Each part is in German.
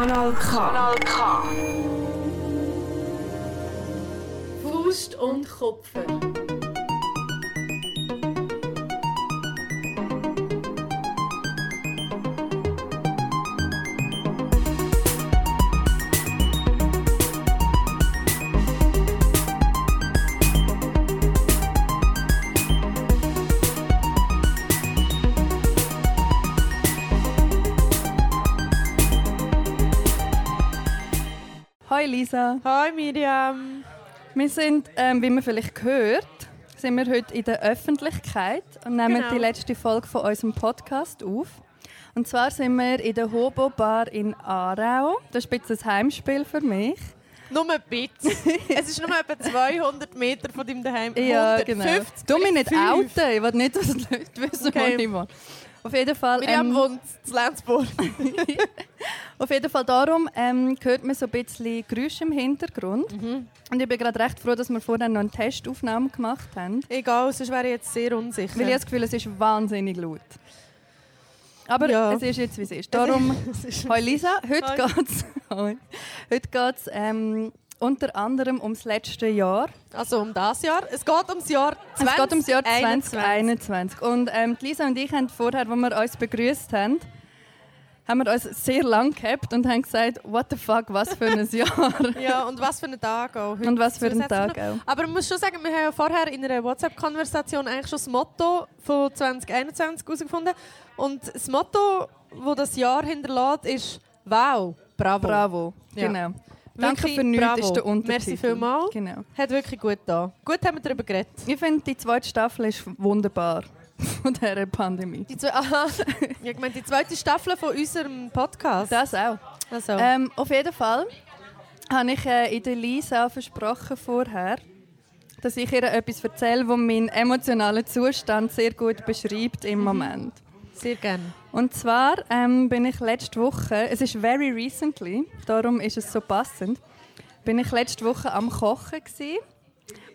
Kanal K. Kanal K. Faust und Kupfer. Hi Lisa. Hi Miriam. Wir sind, ähm, wie man vielleicht hört, sind wir heute in der Öffentlichkeit und nehmen Genau. die letzte Folge von unserem Podcast auf. Und zwar sind wir in der Hobo Bar in Aarau. Das ist ein bisschen ein Heimspiel für mich. Nur ein bisschen. es ist nur etwa 200 Meter von deinem Daheim. Ja, 150, genau. Du mich nicht outen. Ich will nicht, dass die Leute wissen, Okay. wo ich wohne. Auf jeden Fall, Miriam ähm, wohnt in Lenzburg. auf jeden Fall darum ähm, hört man so ein bisschen Geräusche im Hintergrund. Mhm. Und ich bin gerade recht froh, dass wir vorher noch eine Testaufnahme gemacht haben. Egal, sonst wäre ich jetzt sehr unsicher. Weil ich habe das Gefühl, es ist wahnsinnig laut. Aber Ja. es ist jetzt, wie es ist. Darum, Es ist- hoi Lisa, heute geht's, hoi. heute geht's ähm, unter anderem ums letzte Jahr. Also um das Jahr. Es geht ums Jahr 2021. Es geht ums Jahr 2021. Und ähm, Lisa und ich haben vorher, als wir uns begrüßt haben, haben wir uns sehr lang gehabt und haben gesagt, what the fuck, was für ein Jahr. Ja, und was für ein Tag auch. Heute und was für ein Tag auch. Aber man muss schon sagen, wir haben ja vorher in einer WhatsApp-Konversation eigentlich schon das Motto von 2021 herausgefunden. Und das Motto, das das Jahr hinterlässt, ist «Wow, bravo». Bravo, Ja. genau. Danke Wirklich für nichts bravo. ist der Untertitel. Merci vielmals. Genau. Hat wirklich gut da. Gut haben wir darüber geredet. Ich finde, die zweite Staffel ist wunderbar von dieser Pandemie. Die, zwei, aha, ich meine, die zweite Staffel von unserem Podcast. Das auch. also. Ähm, auf jeden Fall habe ich äh, in der Lisa versprochen vorher, dass ich ihr etwas erzähle, das meinen emotionalen Zustand sehr gut beschreibt im Moment. Sehr gerne. Und zwar ähm, bin ich letzte Woche, es ist very recently, darum ist es so passend, bin ich letzte Woche am Kochen gsi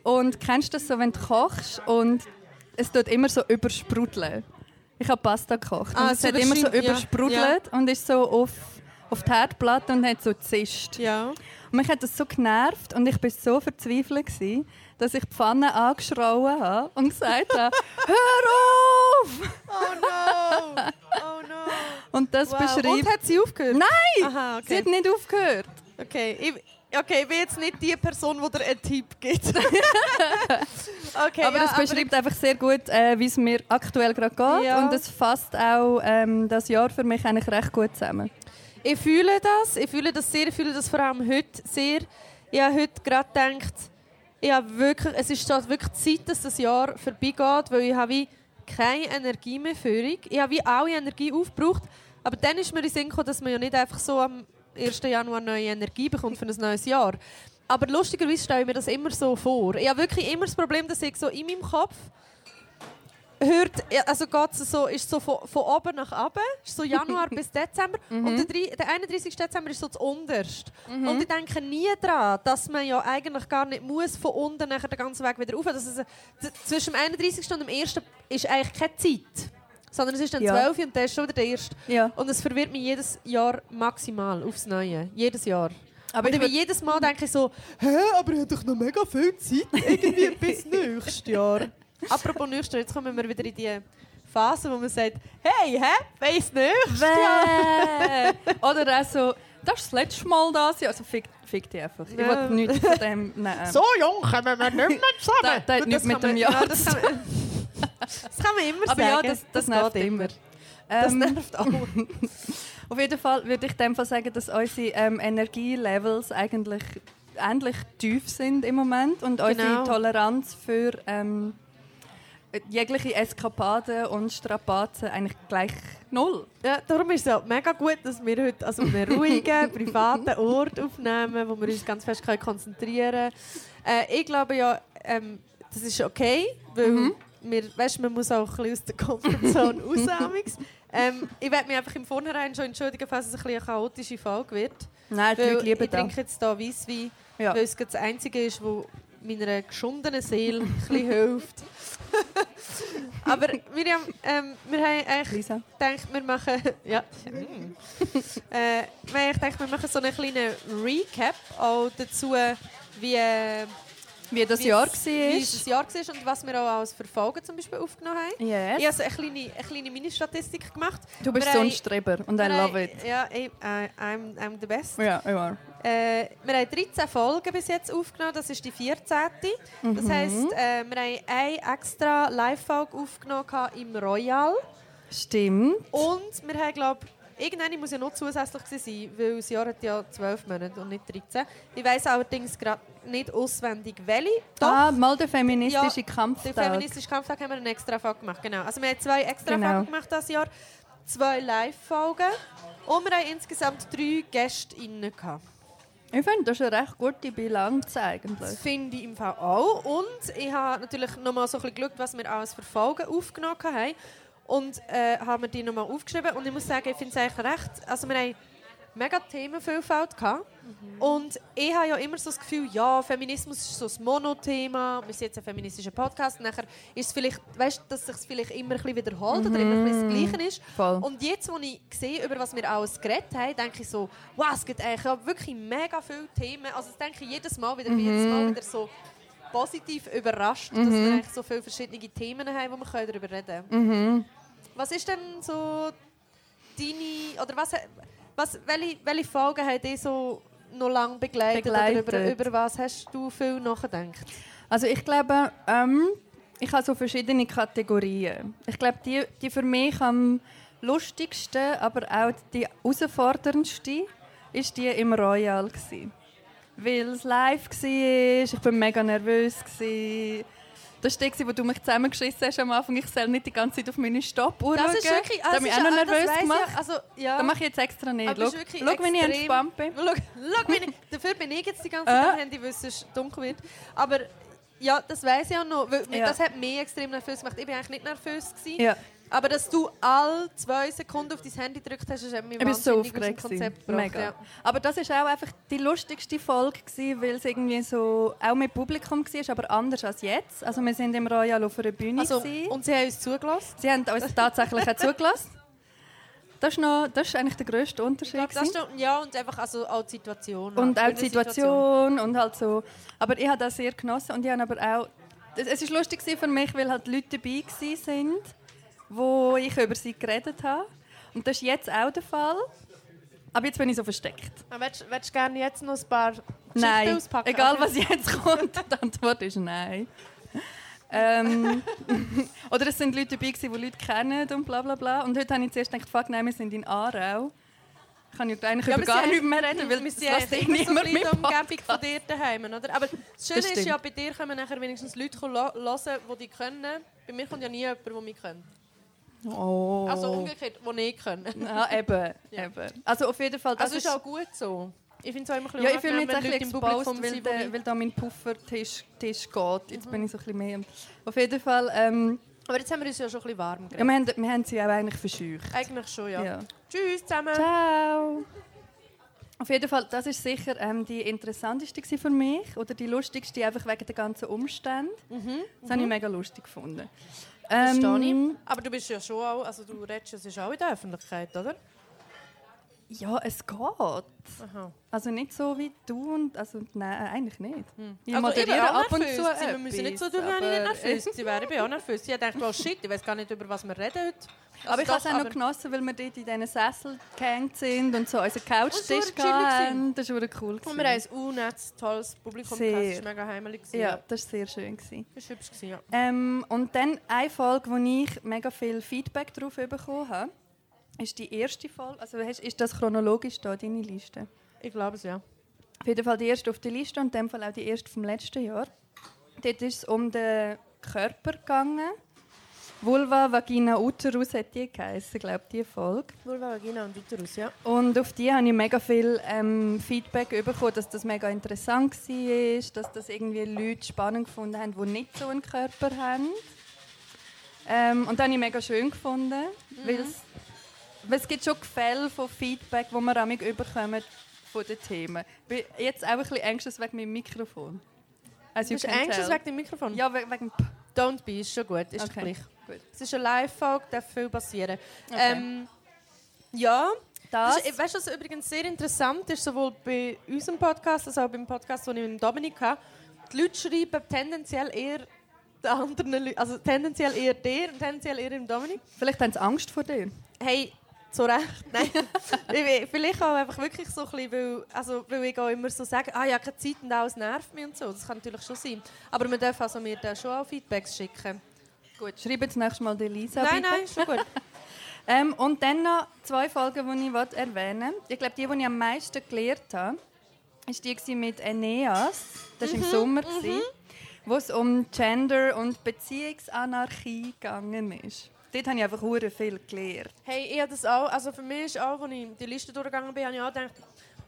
und kennst du das so, wenn du kochst und es tut immer so übersprudeln. Ich habe Pasta gekocht Ah, und es so hat immer so überschäumt, ja, übersprudelt und ist so auf, auf die Herdplatte und hat so zischt. Ja. Und mich hat das so genervt und ich war so verzweifelt, gewesen, dass ich die Pfanne angeschrauen habe und gesagt habe, «Hör auf!» Oh no! Oh no! Und das Wow. beschreibt... Und hat sie aufgehört? Nein! Aha, Sie okay. hat nicht aufgehört. Okay, ich, okay, ich bin jetzt nicht die Person, die dir einen Tipp gibt. okay, aber ja, es beschreibt einfach sehr gut, äh, wie es mir aktuell gerade geht. Ja. Und es fasst auch ähm, das Jahr für mich eigentlich recht gut zusammen. Ich fühle das, ich fühle das sehr, ich fühle das vor allem heute sehr. Ich habe heute gerade gedacht, ich habe wirklich, es ist wirklich Zeit, dass das Jahr vorbeigeht, weil ich habe wie keine Energie mehr für. Ich habe wie alle Energie aufgebraucht. Aber dann ist mir in Sinn gekommen, dass man ja nicht einfach so am 1. Januar neue Energie bekommt für ein neues Jahr. Aber lustigerweise stelle ich mir das immer so vor. Ich habe wirklich immer das Problem, dass ich so in meinem Kopf hört, also geht's so, ist so von, von oben nach unten, ist so Januar bis Dezember und der, drei- der 31. Dezember ist so das Unterste. Und ich denke nie daran, dass man ja eigentlich gar nicht muss von unten nachher den ganzen Weg wieder rauf. Das ist, zwischen dem 31. und dem 1. ist eigentlich keine Zeit. Sondern es ist dann Ja. 12 und dann ist schon wieder der 1. Ja. Und es verwirrt mich jedes Jahr maximal aufs Neue. Jedes Jahr. Aber und ich jedes Mal denke ich so, hä, aber ich habe doch noch mega viel Zeit, irgendwie bis nächstes Jahr. Apropos nächstes Jahr, jetzt kommen wir wieder in die Phase, wo man sagt, hey, hä, Jahr. Bäh. Oder auch so, das ist das letzte Mal das Jahr. Also fick, fick dich einfach. Ich will nichts von dem nehmen. So jung kommen wir nicht mehr zusammen. Das, das hat nichts mit kann dem man- Jahr ja, das, kann man, das kann man immer Aber sagen. ja, das, das, nervt geht immer. Das Ähm, nervt auch. Auf jeden Fall würde ich in dem Fall sagen, dass unsere ähm, Energielevels eigentlich ähnlich tief sind im Moment und Genau. unsere Toleranz für ähm, jegliche Eskapaden und Strapazen eigentlich gleich null. Ja, darum ist es ja mega gut, dass wir heute also einen ruhigen, privaten Ort aufnehmen, wo wir uns ganz fest konzentrieren können. Äh, ich glaube ja, ähm, das ist okay, weil wir, weißt, man muss auch ein bisschen aus der Komfortzone raus. ähm, ich werde mich einfach im Vornherein schon entschuldigen, falls es ein bisschen eine chaotische Folge wird. Nein, die Leute lieben ich trinke jetzt hier Weisswein, Ja. weil es das Einzige ist, was meiner geschundenen Seele ein bisschen hilft. Aber Miriam, ähm, wir haben eigentlich Lisa. gedacht, wir machen... Ja. Mm. äh, wir haben gedacht, wir machen so einen kleinen Recap auch dazu, wie, Wie das Jahr war. wie das Jahr war und was wir auch als Verfolgen zum Beispiel aufgenommen haben. Yes. Ich habe so eine kleine, eine kleine Mini-Statistik gemacht. Du bist wir so ein Streber und I love it. Ja, ich, äh, I'm, I'm the best. Ja, you are. Äh, wir haben 13 Folgen bis jetzt aufgenommen, das ist die 14. Mhm. Das heisst, äh, wir haben eine extra Live-Folge aufgenommen im Royal. Stimmt. Und wir haben, glaube irgendeine muss ja noch zusätzlich sein, weil das Jahr hat ja 12 Monate und nicht 13. Ich weiss allerdings gerade nicht auswendig, welche. Doch, Ah, mal der feministische den Kampftag. feministischen Kampftag haben wir eine extra Folge gemacht. Genau. Also wir haben zwei extra Genau. Folgen gemacht dieses Jahr, zwei Live-Folgen und wir haben insgesamt drei GästInnen gehabt. Ich finde, das ist eine recht gute Bilanz eigentlich. Das finde ich im Fall auch. Und ich habe natürlich nochmal so ein bisschen geschaut, was wir alles für Folgen aufgenommen haben. Und äh, haben wir die nochmal aufgeschrieben. Und ich muss sagen, ich finde es eigentlich recht. Also, wir haben mega Themenvielfalt gehabt. Und ich habe ja immer so das Gefühl, ja, Feminismus ist so ein Monothema. Wir sind jetzt ein feministischer Podcast. Nachher ist es vielleicht, weißt du, dass es sich vielleicht immer ein bisschen wiederholt oder immer ein bisschen das Gleiche ist. Voll. Und jetzt, wo ich sehe, über was wir alles geredet haben, denke ich so, wow, es gibt eigentlich ja wirklich mega viele Themen. Also das denke ich jedes Mal wieder, wie jedes Mal wieder so positiv überrascht, dass wir eigentlich so viele verschiedene Themen haben, wo wir darüber reden können. Was ist denn so deine, oder was, was welche, welche Folgen haben dich so noch lange begleitet? Begleitet. Oder über, über was hast du viel nachgedacht? Also ich glaube, ähm, ich habe so verschiedene Kategorien. Ich glaube, die, die für mich am lustigsten, aber auch die herausforderndste, ist die im Royal. Weil es live war, ich war mega nervös. Gsi. Das war der, wo du mich zusammengeschissen hast am Anfang. Ich soll nicht die ganze Zeit auf meine Stoppuhr Das schauen. ist wirklich, das hat mich auch noch nervös gemacht. Ja, also, ja. Das mache ich jetzt extra nicht. Aber Schau, schau wie ich entspannt bin. Schau, schau wie ich, dafür bin ich jetzt die ganze Äh? Zeit am Handy, weil es dunkel wird. Aber ja, das weiß ich auch noch. Weil, Ja. Das hat mich extrem nervös gemacht. Ich bin eigentlich nicht nervös. Gewesen, Ja. Aber dass du alle zwei Sekunden auf dein Handy gedrückt hast, mich Ich war so aufgeregt. Konzept gebracht. Mega. Ja. Aber das war auch einfach die lustigste Folge, gewesen, weil es irgendwie so auch mit Publikum war, aber anders als jetzt. Also wir sind im Royal auf einer Bühne. Also, gewesen. und sie haben uns zugelassen. Sie haben uns tatsächlich auch zugelassen. Das ist, noch, das ist eigentlich der grösste Unterschied. Das gewesen. stimmt. Ja, und einfach also auch die Situation. und auch die Situation und halt so. Aber ich habe das sehr genossen und ich habe aber auch. Es es ist lustig gewesen für mich, weil halt Leute dabei gewesen sind, wo ich über sie geredet habe. Und das ist jetzt auch der Fall. Aber jetzt bin ich so versteckt. Ah, Willst, willst du gerne jetzt noch ein paar Geschichten Nein, auspacken? egal was jetzt kommt, die Antwort ist nein. ähm, oder es sind Leute dabei, die Leute kennen und bla bla bla. Und heute habe ich zuerst gedacht, fuck, nein, wir sind in Aarau. Ich kann ja eigentlich Ja, über gar nichts mehr reden, weil wir das sind lässt eh so niemand ein mit Umgebung von dir daheim, oder? Aber das Schöne Das ist ja, bei dir kommen nachher wenigstens Leute hören, die die können. Bei mir kommt ja nie jemand, der mich kennt. Oh. Also umgekehrt, der nicht können. ja, eben, Ja. eben. Also auf jeden Fall, das Also ist auch gut so. Ich finde es auch immer ein Ja, bisschen ich fühle mich jetzt ein bisschen exposed, weil, der, die weil da mein Puffertisch Tisch geht. Jetzt Mhm. bin ich so ein bisschen mehr... Auf jeden Fall, ähm, Aber jetzt haben wir uns ja schon ein bisschen warm ja, geredet. wir, haben, wir haben sie auch eigentlich verscheucht. Eigentlich schon, ja. Ja. Tschüss zusammen. Ciao. Auf jeden Fall, das ist sicher ähm, die interessanteste für mich oder die lustigste einfach wegen der ganzen Umstände. Das habe ich mega lustig gefunden. Mhm. Verstehe ich. Ähm, Aber du bist ja schon auch, also du redest, es ist auch in der Öffentlichkeit, oder? Ja, es geht. Aha. Also nicht so wie du und also nein, eigentlich nicht. Ich Also ich bin moderiere auch ab und nervös zu gewesen. Wir müssen nicht so tun, etwas, aber- nervös gewesen wäre. Ich bin auch nervös. Ich dachte, oh shit, ich weiß gar nicht, über was wir reden heute. Also aber ich habe es auch noch genossen, weil wir dort in diesen Sessel gehängt sind und so unseren Couchtisch chillig hatten. Das war cool. Und wir haben ein unnettes, tolles Publikum Sehr. gehabt. Es war mega heimelig. gewesen, ja, das war sehr schön. Gewesen. Das war hübsch, gewesen, ja. Ähm, und dann eine Folge, wo ich mega viel Feedback darauf bekommen habe, ist die erste Folge. Also ist das chronologisch da, deine Liste? Ich glaube es, ja. Auf jeden Fall die erste auf der Liste und in dem Fall auch die erste vom letzten Jahr. Dort ist es um den Körper gegangen. Vulva, Vagina, Uterus hat die geheißen, glaube ich, die Folge. Vulva, Vagina und Uterus, ja. Und auf die habe ich mega viel ähm, Feedback bekommen, dass das mega interessant war, dass das irgendwie Leute spannend gefunden haben, die nicht so einen Körper haben. Ähm, und das habe ich mega schön gefunden, weil es, es gibt schon Gefälle von Feedback, wo wir amig überkommen von den Themen. Ich bin jetzt auch ein bisschen anxious wegen meinem Mikrofon. As Du bist tell. wegen dem Mikrofon? Ja, we- wegen... P- Don't be ist schon gut, ist Okay, gleich. Es ist eine Live-Folge, darf viel passieren. Okay. Ähm, ja, Das, das ist, weißt du, was übrigens sehr interessant ist, sowohl bei unserem Podcast als auch beim Podcast, den ich mit Dominik habe. Die Leute schreiben tendenziell eher den anderen Leuten, also tendenziell eher dir und tendenziell eher dem Dominik. vielleicht haben sie Angst vor dir. Hey, zu Recht. Nein. Ich- Vielleicht auch einfach wirklich so ein bisschen, weil, also, weil ich auch immer so sage, ah ja, keine Zeit und alles nervt mich und so. Das kann natürlich schon sein. Aber wir dürfen also mir da schon auch Feedbacks schicken. Gut, schreib jetzt nächstes Mal die Lisa nein, bitte. nein, ist schon gut. Ähm, und dann noch zwei Folgen, die ich erwähnen wollte. Ich glaube, die, die ich am meisten gelernt habe, war die mit Aeneas. Das war im Sommer, gewesen, wo es um Gender- und Beziehungsanarchie gegangen ist. Dort habe ich einfach hure viel gelernt. Hey, ich habe das auch, also für mich ist auch, als ich die Liste durchgegangen bin, habe ich auch gedacht,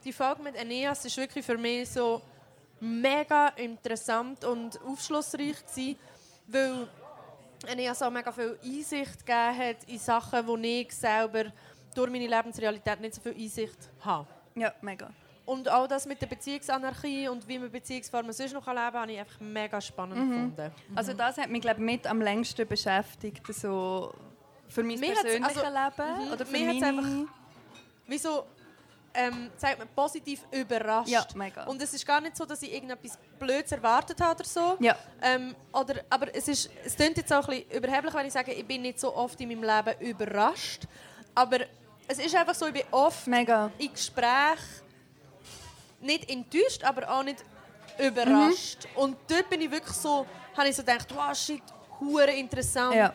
die Folge mit Aeneas ist wirklich für mich so mega interessant und aufschlussreich gewesen, weil Aeneas auch mega viel Einsicht gegeben hat in Sachen, wo ich selber durch meine Lebensrealität nicht so viel Einsicht habe. Ja, mega. Und auch das mit der Beziehungsanarchie und wie man Beziehungsformen sonst noch leben kann, habe ich einfach mega spannend gefunden. Also das hat mich glaube mit am längsten beschäftigt, so für mein Mir persönliches also, Leben mhm, oder für mir hat's meine... einfach- Wieso ähm, sagt man positiv überrascht? Ja, mega. Und es ist gar nicht so, dass ich irgendetwas Blödes erwartet habe oder so. Ja. Ähm, oder, aber es, ist, es klingt jetzt auch ein bisschen überheblich, wenn ich sage, ich bin nicht so oft in meinem Leben überrascht. Aber es ist einfach so, ich bin oft Mega. in Gesprächen nicht enttäuscht, aber auch nicht überrascht. Mhm. Und dort bin ich wirklich so, habe ich so gedacht, wow, shit, hure interessant. Ja.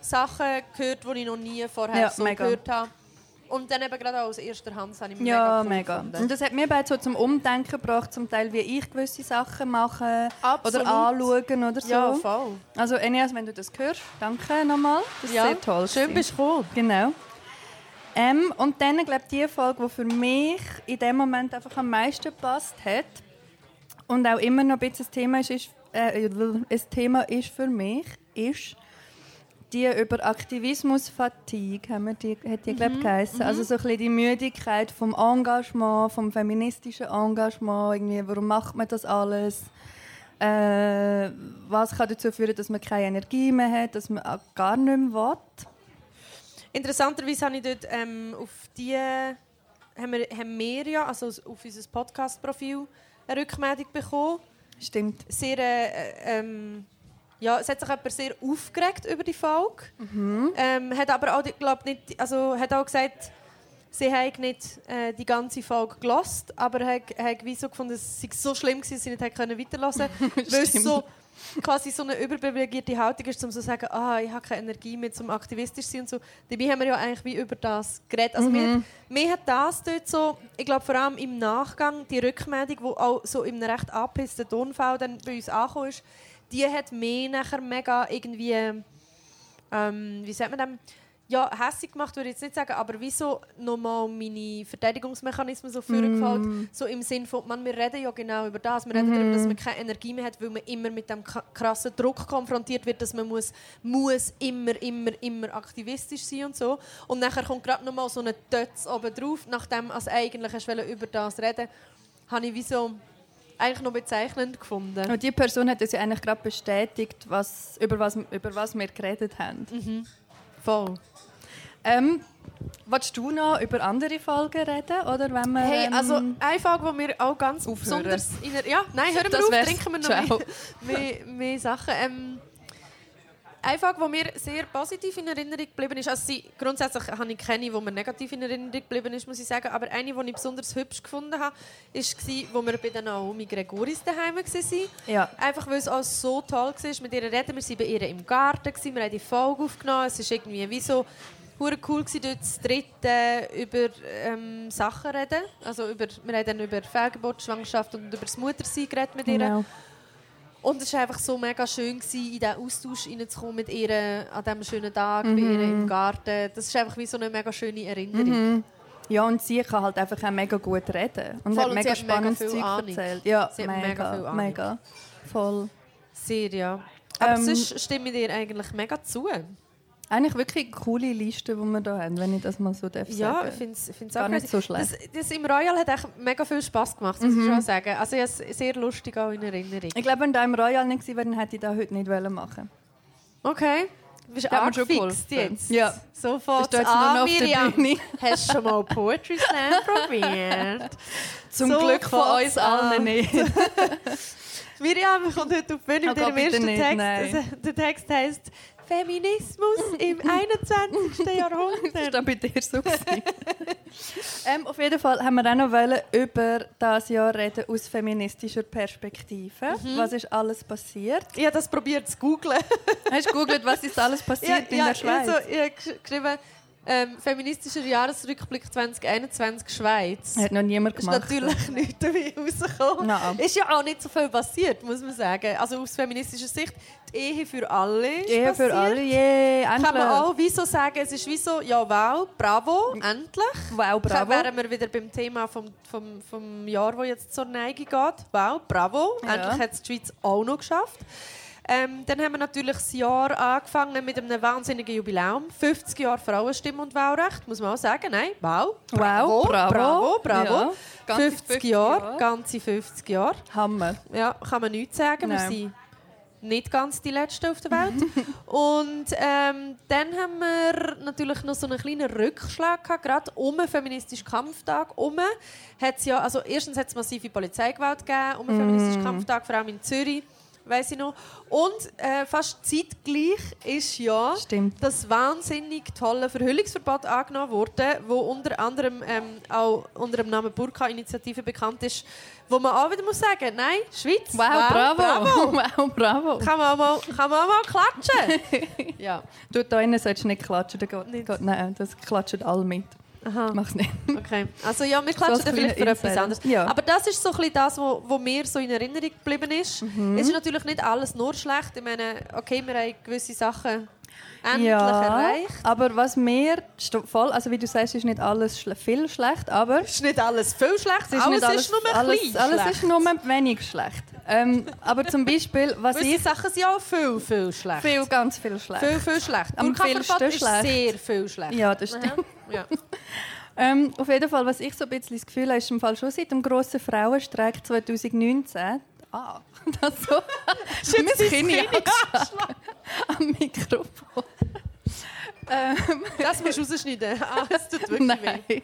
Sachen gehört, die ich noch nie vorher Ja, so mega. gehört habe. Und dann eben gerade auch aus erster Hand das habe ich Ja, mega mega. Und das hat mir beide so zum Umdenken gebracht, zum Teil, wie ich gewisse Sachen mache Absolut. oder anschauen oder so. Ja, voll. Also Eneas, wenn du das hörst, danke nochmal. Das ist Ja, sehr toll. schön bist du gekommen. Genau. Ähm, und dann, glaube ich, die Folge, die für mich in dem Moment einfach am meisten gepasst hat und auch immer noch ein bisschen ein Thema ist, ist, äh, ein Thema ist für mich, ist die über Aktivismus-Fatigue, haben wir die, hat die, glaube ich, geheissen. Also so ein bisschen die Müdigkeit vom Engagement, vom feministischen Engagement, irgendwie, warum macht man das alles? Äh, was kann dazu führen, dass man keine Energie mehr hat, dass man gar nicht mehr will? Interessanterweise habe ich dort ähm, auf die haben wir, haben wir ja, also auf unser Podcast-Profil eine Rückmeldung bekommen. Stimmt. Sehr, äh, ähm, ja, es hat sich jemand sehr aufgeregt über die Folge. Ähm, hat aber auch, glaub, nicht, also hat auch gesagt, sie haben nicht äh, die ganze Folge gelost, aber hat, hat so gefunden, es sei so schlimm gewesen, dass sie nicht hätte können weil es so quasi so eine überprivilegierte Haltung ist, um so zu sagen, ah, ich habe keine Energie mehr zum aktivistisch sein und so. Dabei haben wir ja eigentlich wie über das geredet. Also mir, mir hat das dort so, ich glaube vor allem im Nachgang, die Rückmeldung, die auch so in einem recht angepissten Tonfall dann bei uns angekommen ist, die hat mich nachher mega irgendwie, ähm, wie sagt man dem, ja, hässlich gemacht, würde ich jetzt nicht sagen, aber wieso nochmal meine Verteidigungsmechanismen so vorgefallen, so im Sinn von, man, wir reden ja genau über das, wir reden darüber, dass man keine Energie mehr hat, weil man immer mit dem krassen Druck konfrontiert wird, dass man muss, muss immer, immer, immer aktivistisch sein und so. Und nachher kommt gerade nochmal so eine Tötz oben drauf, nachdem als eigentlich hast über das reden, habe ich wieso eigentlich noch bezeichnend gefunden. Und die Person hat uns ja eigentlich gerade bestätigt, was, über, was, über was wir geredet haben. Voll. Ähm, willst du noch über andere Folgen reden? Oder wenn wir, Hey, ähm, also eine Frage, die wir auch ganz aufhören. besonders... In der, ja, nein, hören wir Das auf, trinken wir noch mehr, mehr, mehr Sachen. Ähm, eine Frage, die mir sehr positiv in Erinnerung geblieben ist, also sie, grundsätzlich habe ich keine, die mir negativ in Erinnerung geblieben ist, muss ich sagen, aber eine, die ich besonders hübsch gefunden habe, war, als wir bei der Naomi Gregoris daheim waren. Ja. Einfach weil es auch so toll war, mit ihr reden. Wir waren bei ihr im Garten, wir haben die Folge aufgenommen. Es war irgendwie wie so hure cool, gewesen, dort zu dritte über ähm, Sachen reden. Also über, wir haben dann über Fehlgeburt, Schwangerschaft und über das Muttersein geredet mit ihr. Genau. Und es war einfach so mega schön, gewesen, in diesen Austausch reinzukommen mit ihr an diesem schönen Tag bei ihr im Garten. Das ist einfach wie so eine mega schöne Erinnerung. Ja, und sie kann halt einfach auch mega gut reden. Und Voll, hat und mega mega spannendes viel Zeug Ahnung. erzählt. Ja, Sie mega, mega viel Ahnung. mega. Voll. Sehr, ja. Aber Ähm, sonst stimme ich dir eigentlich mega zu. Eigentlich wirklich eine coole Liste, die wir hier haben, wenn ich das mal so darf Ja, sagen. ich finde es find's Gar auch nicht so schlecht. Das, das im Royal hat echt mega viel Spass gemacht, muss ich schon sagen. Also ich habe es sehr lustig auch in Erinnerung. Ich glaube, wenn da im Royal nicht gewesen wäre, dann hätte ich das heute nicht wollen machen Okay. Du bist schon angefixt jetzt. Ja. Sofort jetzt an, der Miriam. Hast du schon mal Poetry Slam probiert? Zum So Glück von uns allen nicht. Miriam kommt heute auf die Bühne Oh mit ihrem ersten nicht, Text. nein. Der Text heisst Feminismus im 21. Jahrhundert. Das war bei dir so. ähm, auf jeden Fall haben wir auch noch wollen über das Jahr reden aus feministischer Perspektive. Was ist alles passiert? Ich habe das probiert zu googlen. Hast du gegoogelt, was ist alles passiert in der Schweiz? Also, ich habe gesch- geschrieben, ähm, feministischer Jahresrückblick 2021 Schweiz. Hat noch niemand Ist gemacht. natürlich nichts dabei rausgekommen. Nein. Ist ja auch nicht so viel passiert, muss man sagen. Also aus feministischer Sicht, die Ehe für alle ist Ehe für passiert. alle, yeah, Kann man endlich. auch wieso sagen, es ist wie so, ja wow, bravo, endlich. Wow, bravo. Wären wir wieder beim Thema vom, vom, vom Jahr, das jetzt zur Neige geht. Wow, bravo, Ja. endlich hat es die Schweiz auch noch geschafft. Ähm, dann haben wir natürlich das Jahr angefangen mit einem wahnsinnigen Jubiläum. 50 Jahre Frauenstimme und Wahlrecht, muss man auch sagen. Nein, wow. Wow, bravo. bravo, bravo. Ja, ganze 50, 50 Jahre, Jahre. ganze 50 Jahre. Hammer. Ja, kann man nichts sagen. Wir Nein. sind nicht ganz die Letzten auf der Welt. und ähm, dann haben wir natürlich noch so einen kleinen Rückschlag gehabt, gerade um den feministischen Kampftag um. Hat's ja, also erstens hat es massive Polizeigewalt gegeben um den feministischen Kampftag, vor allem in Zürich. Weiss ich noch. Und äh, fast zeitgleich ist ja Stimmt. das wahnsinnig tolle Verhüllungsverbot angenommen wurde, wo unter anderem ähm, auch unter dem Namen Burka-Initiative bekannt ist, wo man auch wieder muss sagen, nein, Schweiz, Wow, bravo. bravo. Wow, bravo. Kann man auch mal, kann man auch mal klatschen. ja, Du da innen solltest du nicht klatschen. Da geht, Nicht. geht, nein, das klatschen alle mit. Aha. Mach's nicht. Okay. Also ja, wir So klatschen dann vielleicht für etwas anderes. Ja. Aber das ist so ein bisschen das, was wo, wo mir so in Erinnerung geblieben ist. Mhm. Es ist natürlich nicht alles nur schlecht. Ich meine, okay, wir haben gewisse Sachen endlich ja, erreicht. aber was mir voll, also wie du sagst, ist nicht alles schle viel schlecht, aber Es ist nicht alles viel schlecht, es ist alles, nicht alles, ist nur ein alles, alles schlecht. ist nur wenig schlecht. Ähm, aber zum Beispiel, was ich Sachen sind auch viel, viel schlecht. viel, ganz viel schlecht. Viel, viel schlecht. Am vielsten ist schlecht. sehr viel schlecht. Ja, das stimmt. Ja. Ähm, auf jeden Fall, was ich so ein bisschen das Gefühl habe, ist im Fall schon seit dem grossen Frauenstreik 2019. Ah, das so. mein dein Kinn am Mikrofon. ähm, Das musst du rausschneiden. Ah, es tut wirklich weh. nein.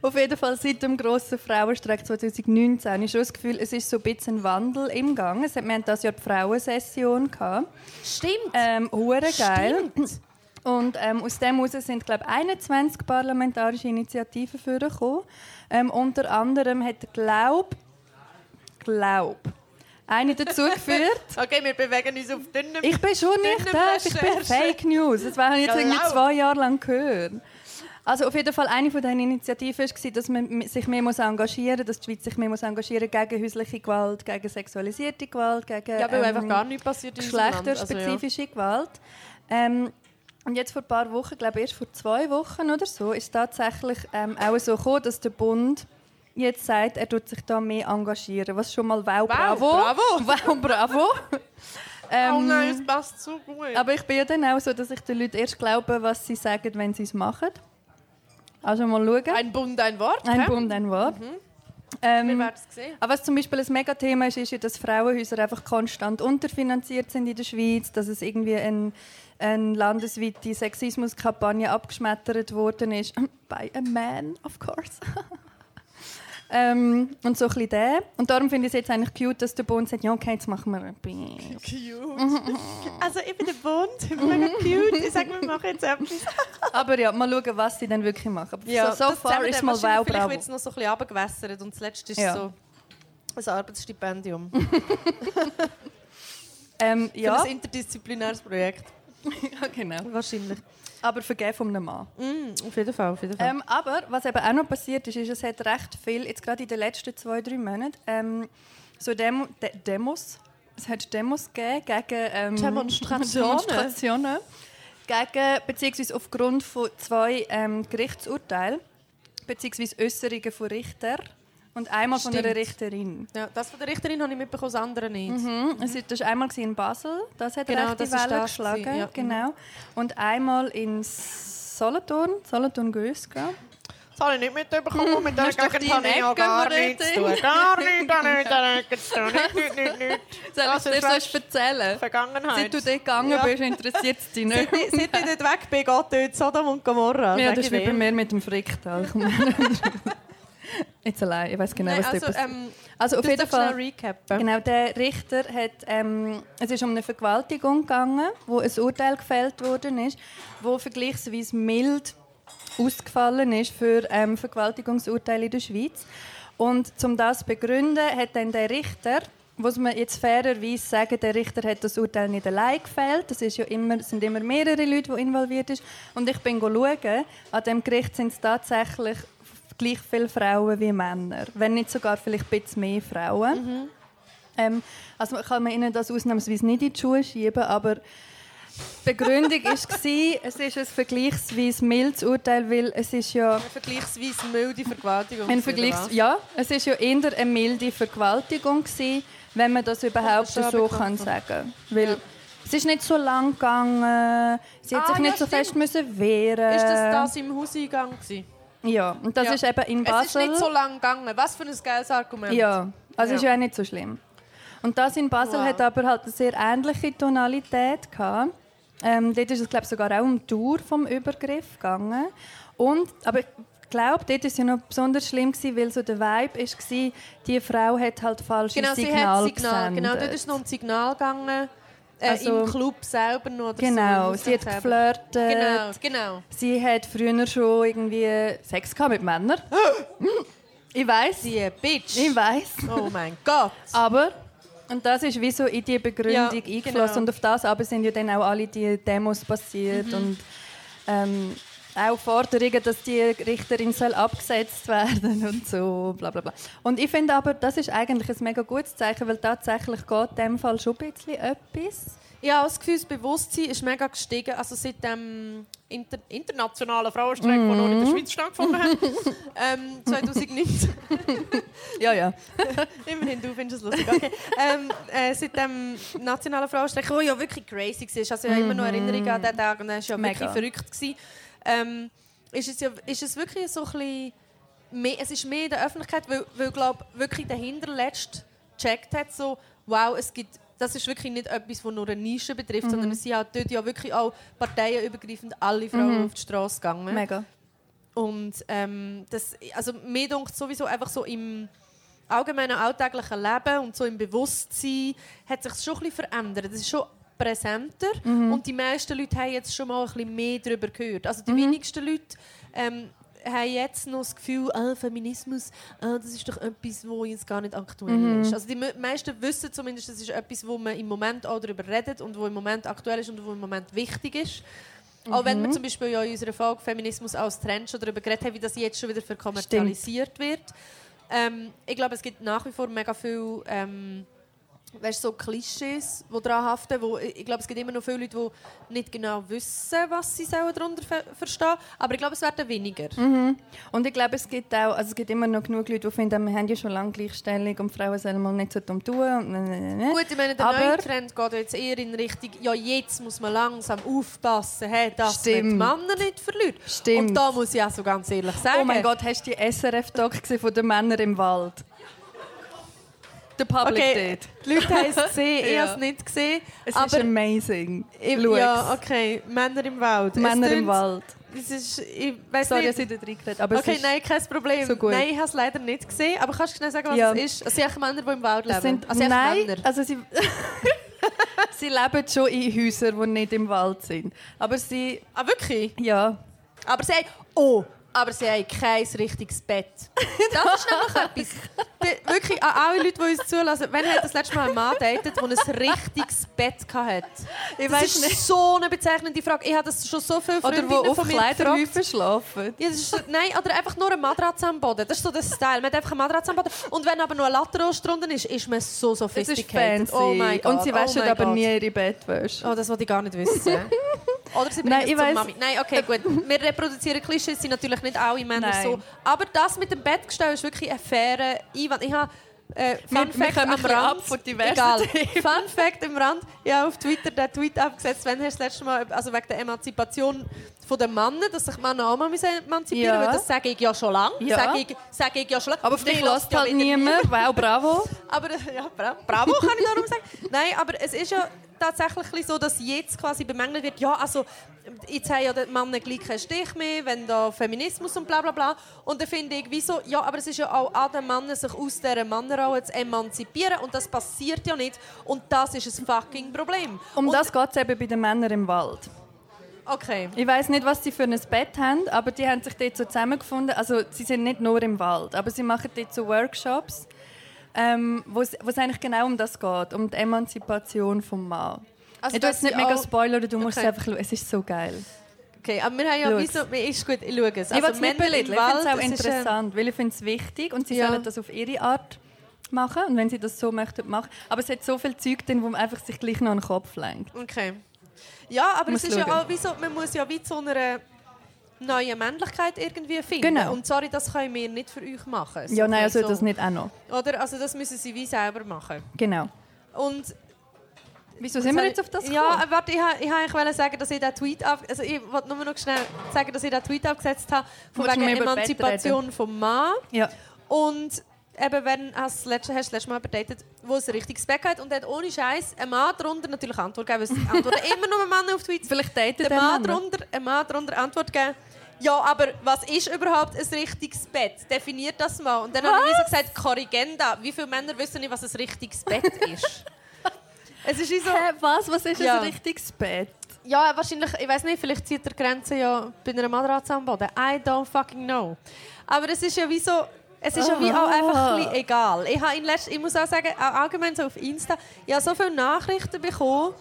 Auf jeden Fall seit dem grossen Frauenstreik 2019 habe ich schon das Gefühl, es ist so ein bisschen ein Wandel im Gang. Es hat- Wir hatten das Jahr die Frauensession. Gehabt. Stimmt. Ähm, hure geil. Stimmt. Und ähm, aus dem heraus sind glaube 21 parlamentarische Initiativen vorgekommen. Ähm, unter anderem hat Glaub, Glaub, eine dazu geführt. Okay, wir bewegen uns auf dünnen Ich bin schon nicht das, ich bin. Fake News. Das habe ich jetzt irgendwie zwei Jahre lang gehört. Also auf jeden Fall eine von diesen Initiativen war, dass man sich mehr muss engagieren muss, dass die Schweiz sich mehr muss engagieren gegen häusliche Gewalt, gegen sexualisierte Gewalt, gegen Ja, weil ähm, einfach gar nichts passiert in unserem Land. geschlechterspezifische Gewalt. Ähm, und jetzt vor ein paar Wochen, glaube erst vor zwei Wochen oder so, ist tatsächlich ähm, auch so gekommen, dass der Bund jetzt sagt, er tut sich da mehr engagieren. Was schon mal wow, bravo. bravo. Wow, bravo. Ja. Ähm, oh nein, es passt so gut. aber ich bin ja dann auch so, dass ich den Leuten erst glaube, was sie sagen, wenn sie es machen. Also mal schauen. ein Bund, ein Wort. Ein hä? Bund, ein Wort. Wir Ähm, aber was zum Beispiel ein Megathema ist, ist ja, dass Frauenhäuser einfach konstant unterfinanziert sind in der Schweiz, dass es irgendwie ein, eine landesweite Sexismuskampagne abgeschmettert worden ist. By a man, of course. ähm, und so ein bisschen der. Und darum finde ich es jetzt eigentlich cute, dass der Bund sagt, ja okay, jetzt machen wir ein bisschen. Cute. also ich bin der Bund, ich bin mega cute. Ich sage, wir machen jetzt etwas. Aber ja, mal schauen, was sie dann wirklich machen. Aber so, so das far zusammen ist dann mal wahrscheinlich- wow, Vielleicht bravo. wird es noch so ein bisschen runtergewässert und zuletzt ist Ja. so ein Arbeitsstipendium Ähm, für ja, ein interdisziplinäres Projekt. ja, genau. Wahrscheinlich. Aber vergeben von einem Mann. Mm, auf jeden Fall, auf jeden Fall. Ähm, aber was eben auch noch passiert ist, ist, es hat recht viel, jetzt gerade in den letzten zwei, drei Monaten, ähm, so Demo, De Demos, es hat Demos gegeben gegen ähm, Demonstrationen? Demonstrationen gegen, beziehungsweise aufgrund von zwei ähm, Gerichtsurteilen, beziehungsweise Äußerungen von Richter und einmal von einer Stimmt. Richterin. ja, das von der Richterin habe ich mitbekommen, das andere nicht. Mhm. Es war- Das war einmal in Basel, das hat Genau, rechte das ist Welle das geschlagen. ja. Genau. Und einmal in Solothurn, Solothurn Gösga. Das habe ich nicht mitbekommen. Mit der Das ist Gegend habe ich ja gar nichts zu dort tun. Gar nichts, habe ich mit der Ecke zu tun. Nicht, nicht, nicht, nicht. Soll Das ich ist dir sonst erzählen? Vergangenheit. Seit du dort gegangen Ja. bist, interessiert es dich nicht. Seit ich seit ich nicht weg bin, geht dort Sodom und Gomorra. Ja, das ist ich wie bei mir mit dem Fricktal. Jetzt allein, ich weiß genau, Nein, was also, passiert. ähm, Also auf jeden Fall. recappen. Genau, der Richter hat, ähm, es ist um eine Vergewaltigung gegangen, wo ein Urteil gefällt worden ist, wo vergleichsweise mild ausgefallen ist für ähm, Vergewaltigungsurteile in der Schweiz. Und um das zu begründen, hat dann der Richter, muss man jetzt fairerweise sagen, der Richter hat das Urteil nicht allein gefällt. Es ist ja immer, sind immer mehrere Leute, die involviert sind. Und ich bin schauen, an dem Gericht sind es tatsächlich gleich viele Frauen wie Männer. Wenn nicht sogar vielleicht ein bisschen mehr Frauen. Ähm, also kann man ihnen das ausnahmsweise nicht in die Schuhe schieben, aber die Begründung war, es ist ein vergleichsweise mildes Urteil, weil es ist ja Eine vergleichsweise milde Vergewaltigung. ein Vergleichs ja, es ist ja eher eine milde Vergewaltigung gewesen, wenn man das überhaupt das so kann sagen. Weil es ist nicht so lang gegangen, sie hat Ah, sich ja, nicht so stimmt. fest müssen wehren. Ist das das im Hauseingang? gewesen? Ja, und das Ja. ist eben in Es ist Basel. nicht so lang gegangen. Was für ein geiles Argument. Ja, also Ja. ist ja auch nicht so schlimm. Und das in Basel Wow. hat aber halt eine sehr ähnliche Tonalität gehabt. Ähm, dort ist es glaube sogar auch um die Dauer vom Übergriff gegangen. Und, aber ich glaube, dort ist es ja noch besonders schlimm gewesen, weil so der Vibe war, die Frau hat halt falsches Genau, sie Signal hat Signal. Genau, dort ist noch ein Signal gegangen. Äh, Also- Im Club selber noch. Oder Genau, so, sie hat geflirtet. Genau, genau. Sie hat früher schon irgendwie Sex gehabt mit Männern. ich weiß, Die Bitch. ich weiß. Oh mein Gott. Aber, und das ist wie so in die Begründung Ja, eingeflossen. genau. Und auf das aber sind ja dann auch alle die Demos passiert. Mhm. Und ähm, auch Forderungen, dass die Richterin soll abgesetzt werden und so, bla bla bla. Und ich finde aber, das ist eigentlich ein mega gutes Zeichen, weil tatsächlich geht in dem Fall schon ein bisschen etwas. Ich habe das Gefühl, das Bewusstsein ist mega gestiegen. Also seit dem inter internationalen Frauenstreik, der noch in der Schweiz stattgefunden hat. ähm, 2019. Ja, ja. Immerhin, du findest es lustig. Okay. ähm, äh, seit dem nationalen Frauenstreik, der ja wirklich crazy war. Also ich habe immer noch Erinnerungen an diesen Tag und er war ja Mega. wirklich verrückt. Gewesen. Ähm, ist, es ja, ist es wirklich so ein bisschen... Mehr, es ist mehr in der Öffentlichkeit, weil, weil glaube wirklich der Hinterletzt gecheckt hat, so, wow, es gibt... Das ist wirklich nicht etwas, das nur eine Nische betrifft, sondern es sind halt dort ja wirklich auch parteienübergreifend alle Frauen auf die Straße gegangen. Mega. Und ähm, das, also mir denkt sowieso einfach so im allgemeinen alltäglichen Leben und so im Bewusstsein hat sich schon ein bisschen verändert. Das ist schon präsenter und die meisten Leute haben jetzt schon mal ein bisschen mehr darüber gehört. Also die wenigsten Leute ähm, haben jetzt noch das Gefühl, ah, Feminismus, ah, das ist doch etwas, wo jetzt gar nicht aktuell ist. Also die me- meisten wissen zumindest, das ist etwas, wo man im Moment auch darüber redet und wo im Moment aktuell ist und wo im Moment wichtig ist. Auch wenn wir zum Beispiel ja in unserer Folge Feminismus als Trend schon darüber geredet haben, wie das jetzt schon wieder verkommerzialisiert wird. Ähm, ich glaube, es gibt nach wie vor mega viel ähm, weißt, so Klischees, die daran haften. Wo, ich glaube, es gibt immer noch viele Leute, die nicht genau wissen, was sie darunter ver verstehen Aber ich glaube, es werden weniger. Und ich glaube, es gibt auch, also es gibt immer noch genug Leute, die finden, wir haben ja schon lange Gleichstellung und Frauen sollen mal nicht so dumm tun. Ne, ne, ne. Gut, ich meine, der Aber- neue Trend geht jetzt eher in Richtung, ja, jetzt muss man langsam aufpassen, hey, dass man die. Männer nicht verliert. Stimmt. Und da muss ich auch so ganz ehrlich sagen, Oh mein Gott, hast du die gesehen von den Männern im Wald? Der Public Okay, did. die Leute haben es gesehen, ich Ja. habe es nicht gesehen. Es aber ist amazing. ich, ja, okay, Männer im Wald. Es Männer im tönt- Wald. Das ist, ich weiß Sorry, nicht. dass ich da reingeredet aber Okay, es ist, nein, kein Problem. so gut. Nein, ich habe es leider nicht gesehen. Aber kannst du schnell sagen, was Ja. es ist? Es sind Männer, die im Wald leben. es sind, also nein, Männer. also sie, sie leben schon in Häusern, die nicht im Wald sind. Aber sie, Ah, wirklich? ja, Aber sie haben... Oh, aber sie haben kein richtiges Bett. Das ist nämlich etwas. Wirklich, an alle Leute, die uns zulassen, wenn hat das letzte Mal einen Mann datet, der ein richtiges Bett hatte? ich Das ist nicht. so eine bezeichnende Frage. Ich habe das schon so viele Oder Freundinnen wo auf. Kleiderhäufen schlafen. Ja, das ist nein, oder einfach nur eine Matratze am Boden. Das ist so der Style. Man hat einfach eine Matratze am Boden. Und wenn aber noch ein Latterost drunter ist, ist man so Es ist sophisticated. fancy. Oh mein Gott. Und sie oh waschen mein aber Gott. nie ihre Bettwäsche. Oh, das wollte ich gar nicht wissen. Oder sie bringen Nein, ich weiss- Mami. Nein, okay, gut. Wir reproduzieren Klischees, sind natürlich nicht alle Männer Nein. so. Aber das mit dem Bettgestell ist wirklich ein fairer Einwand. Ich habe Äh, Wir- Fun wir Fact kommen am Rand. ab von diversen Egal. Fun Fact am Rand. Ich habe auf Twitter den Tweet abgesetzt, wenn hast du das letzte Mal, also wegen der Emanzipation von den Männern, dass sich Männer auch mal emanzipieren Ja. Das sage ich ja schon lange. Ja. Sage ich, sage ich ja schon lange. Aber auf dich lässt halt niemand. Wow, bravo. aber ja, bra bravo kann ich darum sagen. Nein, aber es ist ja tatsächlich so, dass jetzt quasi bemängelt wird, ja, also jetzt haben ja die Männer gleich keinen Stich mehr, wenn da Feminismus und bla bla bla. Und dann finde ich, wieso, ja, aber es ist ja auch an den Männern, sich aus dieser Männerrolle zu emanzipieren und das passiert ja nicht. Und das ist ein fucking Problem. Um und, das geht es eben bei den Männern im Wald. Okay. Ich weiß nicht, was sie für ein Bett haben, aber die haben sich dort so zusammengefunden. Also sie sind nicht nur im Wald, aber sie machen dort so Workshops, ähm, wo es es eigentlich genau um das geht, um die Emanzipation vom Mann. Also, ich jetzt nicht mega auch- spoilern, du musst es Okay. einfach schauen. Es ist so geil. Okay, aber wir haben ja wieso, ist gut, ich schaue es. ich will es nicht ich finde es auch Wald, es ist, äh, interessant, weil ich finde es wichtig und sie Ja. sollen das auf ihre Art machen und wenn sie das so möchten, machen. Aber es hat so viel Zeug drin, wo man einfach sich gleich noch an den Kopf lenkt. Okay. Ja, aber es ist ja schauen. auch wie so, man muss ja wie zu einer neuen Männlichkeit irgendwie finden. Genau. Und sorry, das können wir nicht für euch machen. So Ja, nein, also so. das nicht auch noch. Oder? Also das müssen sie wie selber machen. Genau. Und Wieso sind wir jetzt auf das Ja, gekommen? äh, warte, ich wollte ich eigentlich wollen sagen, dass ich den Tweet ab... Also ich wollte nur noch schnell sagen, dass ich den Tweet abgesetzt habe von Willst wegen Emanzipation vom Mann. Ja. Und eben, wenn hast du das letzte, hast du das letzte Mal überdatet, wo es ein richtiges Back hat und hat ohne Scheiß ein Mann darunter natürlich Antwort gegeben, weil es antworten immer nur Männer auf Tweets. Vielleicht datet Der der Mann Mann. darunter, ein Mann darunter Antwort gegeben, ja, aber was ist überhaupt ein richtiges Bett? Definiert das mal. Und dann habe ich wie so gesagt, Korrigenda. Wie viele Männer wissen nicht, was ein richtiges Bett ist? es ist wie so... Hä, was? Was ist Ja. ein richtiges Bett? Ja, wahrscheinlich, ich weiß nicht, vielleicht zieht der Grenze ja bei einer Matratze am Boden. I don't fucking know. Aber es ist ja wie so, es ist ja wie auch einfach ein egal. Ich, habe in letzt, ich muss auch sagen, auch allgemein so auf Insta, ich habe so viele Nachrichten bekommen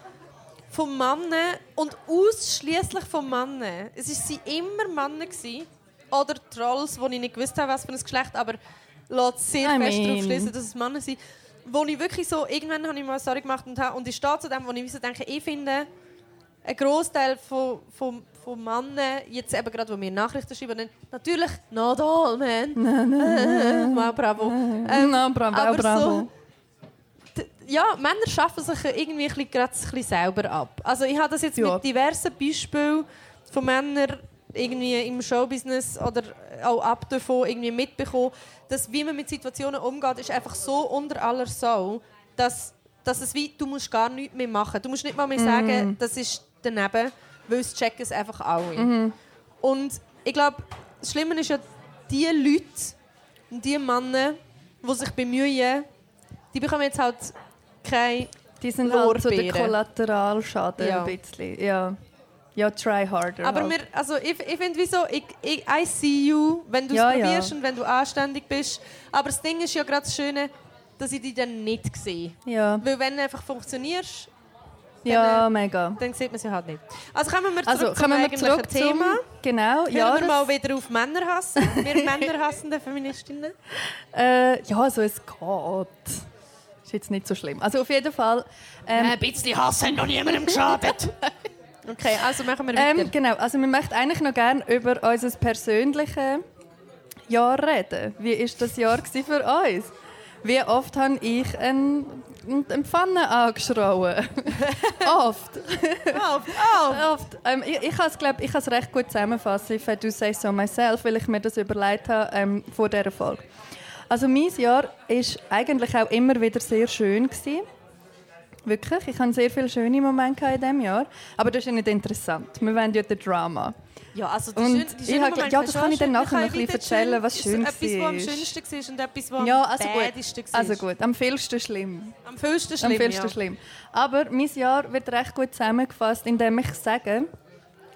von Männern und ausschließlich von Männern. Es waren immer Männer gewesen, oder Trolls, wo ich nicht gewusst habe, was für ein Geschlecht, aber lässt sehr I fest darauf schließen, dass es Männer sind. Wo ich wirklich so, irgendwann habe ich mal Story gemacht und, habe- und ich stehe zu dem, wo ich so denke, ich finde, ein Großteil von, von, von Männern, jetzt eben gerade, wo mir Nachrichten schreiben, natürlich not all, man. Mal bravo. Ähm, Na, bravo, aber bravo. so- ja, Männer schaffen sich irgendwie ein bisschen, gerade ein bisschen selber ab. Also ich habe das jetzt Ja. mit diversen Beispielen von Männern irgendwie im Showbusiness oder auch ab davon irgendwie mitbekommen, dass wie man mit Situationen umgeht, ist einfach so unter aller Sau, dass, dass es wie, du musst gar nichts mehr machen. Du musst nicht mal mehr sagen, das ist daneben, weil es checken es einfach alle. Und ich glaube, das Schlimme ist ja, die Leute und die Männer, die sich bemühen, die bekommen jetzt halt kein Die sind halt so der. Kollateralschaden Ja. ein bisschen. Ja, ja try harder. Aber halt. wir, also ich, ich finde, wieso, ich, ich, I see you, wenn du es Ja, ja. probierst und wenn du anständig bist. Aber das Ding ist ja gerade das Schöne, dass ich dich dann nicht sehe. Ja, Weil wenn du einfach funktionierst, ja mega. dann sieht man sie halt nicht. Also kommen wir zurück Also zum wir zurück Thema. zum... Genau, Hören ja. wir mal wieder auf Männer hassen. Wir männerhassende Feministinnen. Äh, ja, also es geht. Ist jetzt nicht so schlimm. Also auf jeden Fall. Ähm, Ein bisschen Hass hat noch niemandem geschadet. Okay, also machen wir weiter. ähm, genau, also wir möchten eigentlich noch gerne über unser persönliches Jahr reden. Wie war das Jahr für uns? Wie oft habe ich einen, einen Pfanne angeschrauen? oft. auf, auf. Oft. Ähm, ich ich kann es glaub, ich recht gut zusammenfassen, if I do say so myself, weil ich mir das überlegt habe ähm, vor dieser Folge. Also mein Jahr war eigentlich auch immer wieder sehr schön. Gewesen. Wirklich, ich hatte sehr viele schöne Momente in diesem Jahr. Aber das ist ja nicht interessant. Wir wollen ja den Drama. Ja, also die schön, die ich schönen Momente ja, das kann ich dann nachher noch ein bisschen erzählen, was schön- schön Etwas, was am war. schönsten war und etwas, was Ja, am also gut. war. Also gut, am vielsten schlimm. Am vielsten Am schlimm, vielsten ja. schlimm. Aber mein Jahr wird recht gut zusammengefasst, indem ich sage,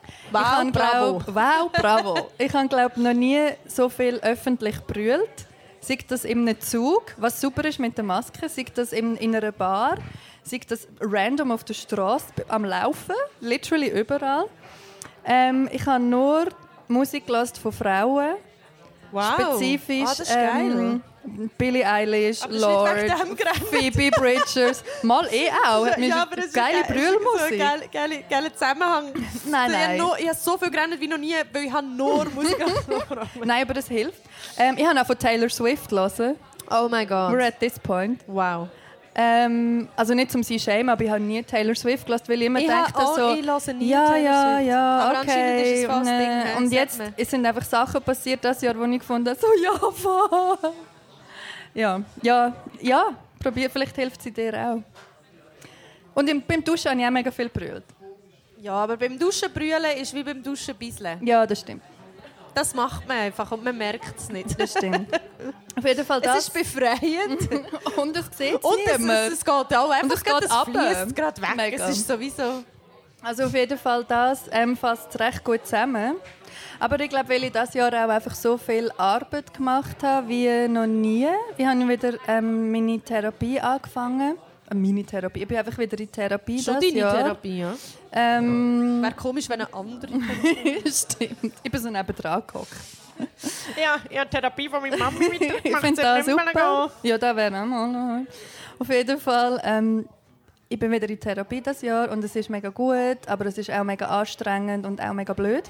ich Wow, habe, bravo. glaub, wow, bravo. ich habe glaube noch nie so viel öffentlich brüllt. Sei das in einem Zug, was super ist mit der Maske, sei das in, in einer Bar, sei das random auf der Straße am Laufen, literally überall. Ähm, ich habe nur Musik von Frauen, Wow. spezifisch Ah, das ist geil. Billie Eilish, Lord. Phoebe Bridgers. Mal eh auch. Hat ja, aber es geile Brüllmusik. geile, geile, geiler Zusammenhang. Nein, So, Ich habe nein. nur- ich habe so viel gerannt wie noch nie, weil ich habe nur Musik Nein, aber das hilft. Ähm, ich habe auch von Taylor Swift gelesen. Oh mein Gott. We're at this point. Wow. Ähm, also nicht zum sie shame, aber ich habe nie Taylor Swift gelassen, weil ich immer Ich dachte ha- oh, so, ich höre nie ja, Taylor ja, Swift. ja, Aber anscheinend ist okay. es fast und, Ding, äh, und jetzt es sind einfach Sachen passiert das Jahr, wo ich gefunden habe, so ja, voll. Ja, ja, ja, probier, vielleicht hilft sie dir auch. Und im, beim Duschen habe ich auch mega viel brüllt. Ja, aber beim Duschen brüllen ist wie beim Duschen bisseln. Ja, das stimmt. Das macht man einfach und man merkt es nicht. Das stimmt. Auf jeden Fall Es das. ist befreiend. und es sieht und es, es, es geht auch einfach, Und es geht es ab. fließt gerade weg. Mega. Es ist sowieso... Also auf jeden Fall das ähm, fasst recht gut zusammen. Aber ich glaube, weil ich dieses Jahr auch einfach so viel Arbeit gemacht habe wie noch nie. Ich habe wieder ähm, meine Therapie angefangen. Äh, meine Therapie. Ich bin einfach wieder in Therapie Schon deine Jahr. Therapie, ja? Ähm, Wäre komisch, wenn eine andere... stimmt. Ich bin so nebendran gehockt. Ja, ich habe Therapie von meiner Mami Ich mitgemacht. finde seit das nicht mehr super. gehen. Ja, da wäre auch mal noch. Auf jeden Fall, ähm, ich bin wieder in Therapie das Jahr und es ist mega gut, aber es ist auch mega anstrengend und auch mega blöd.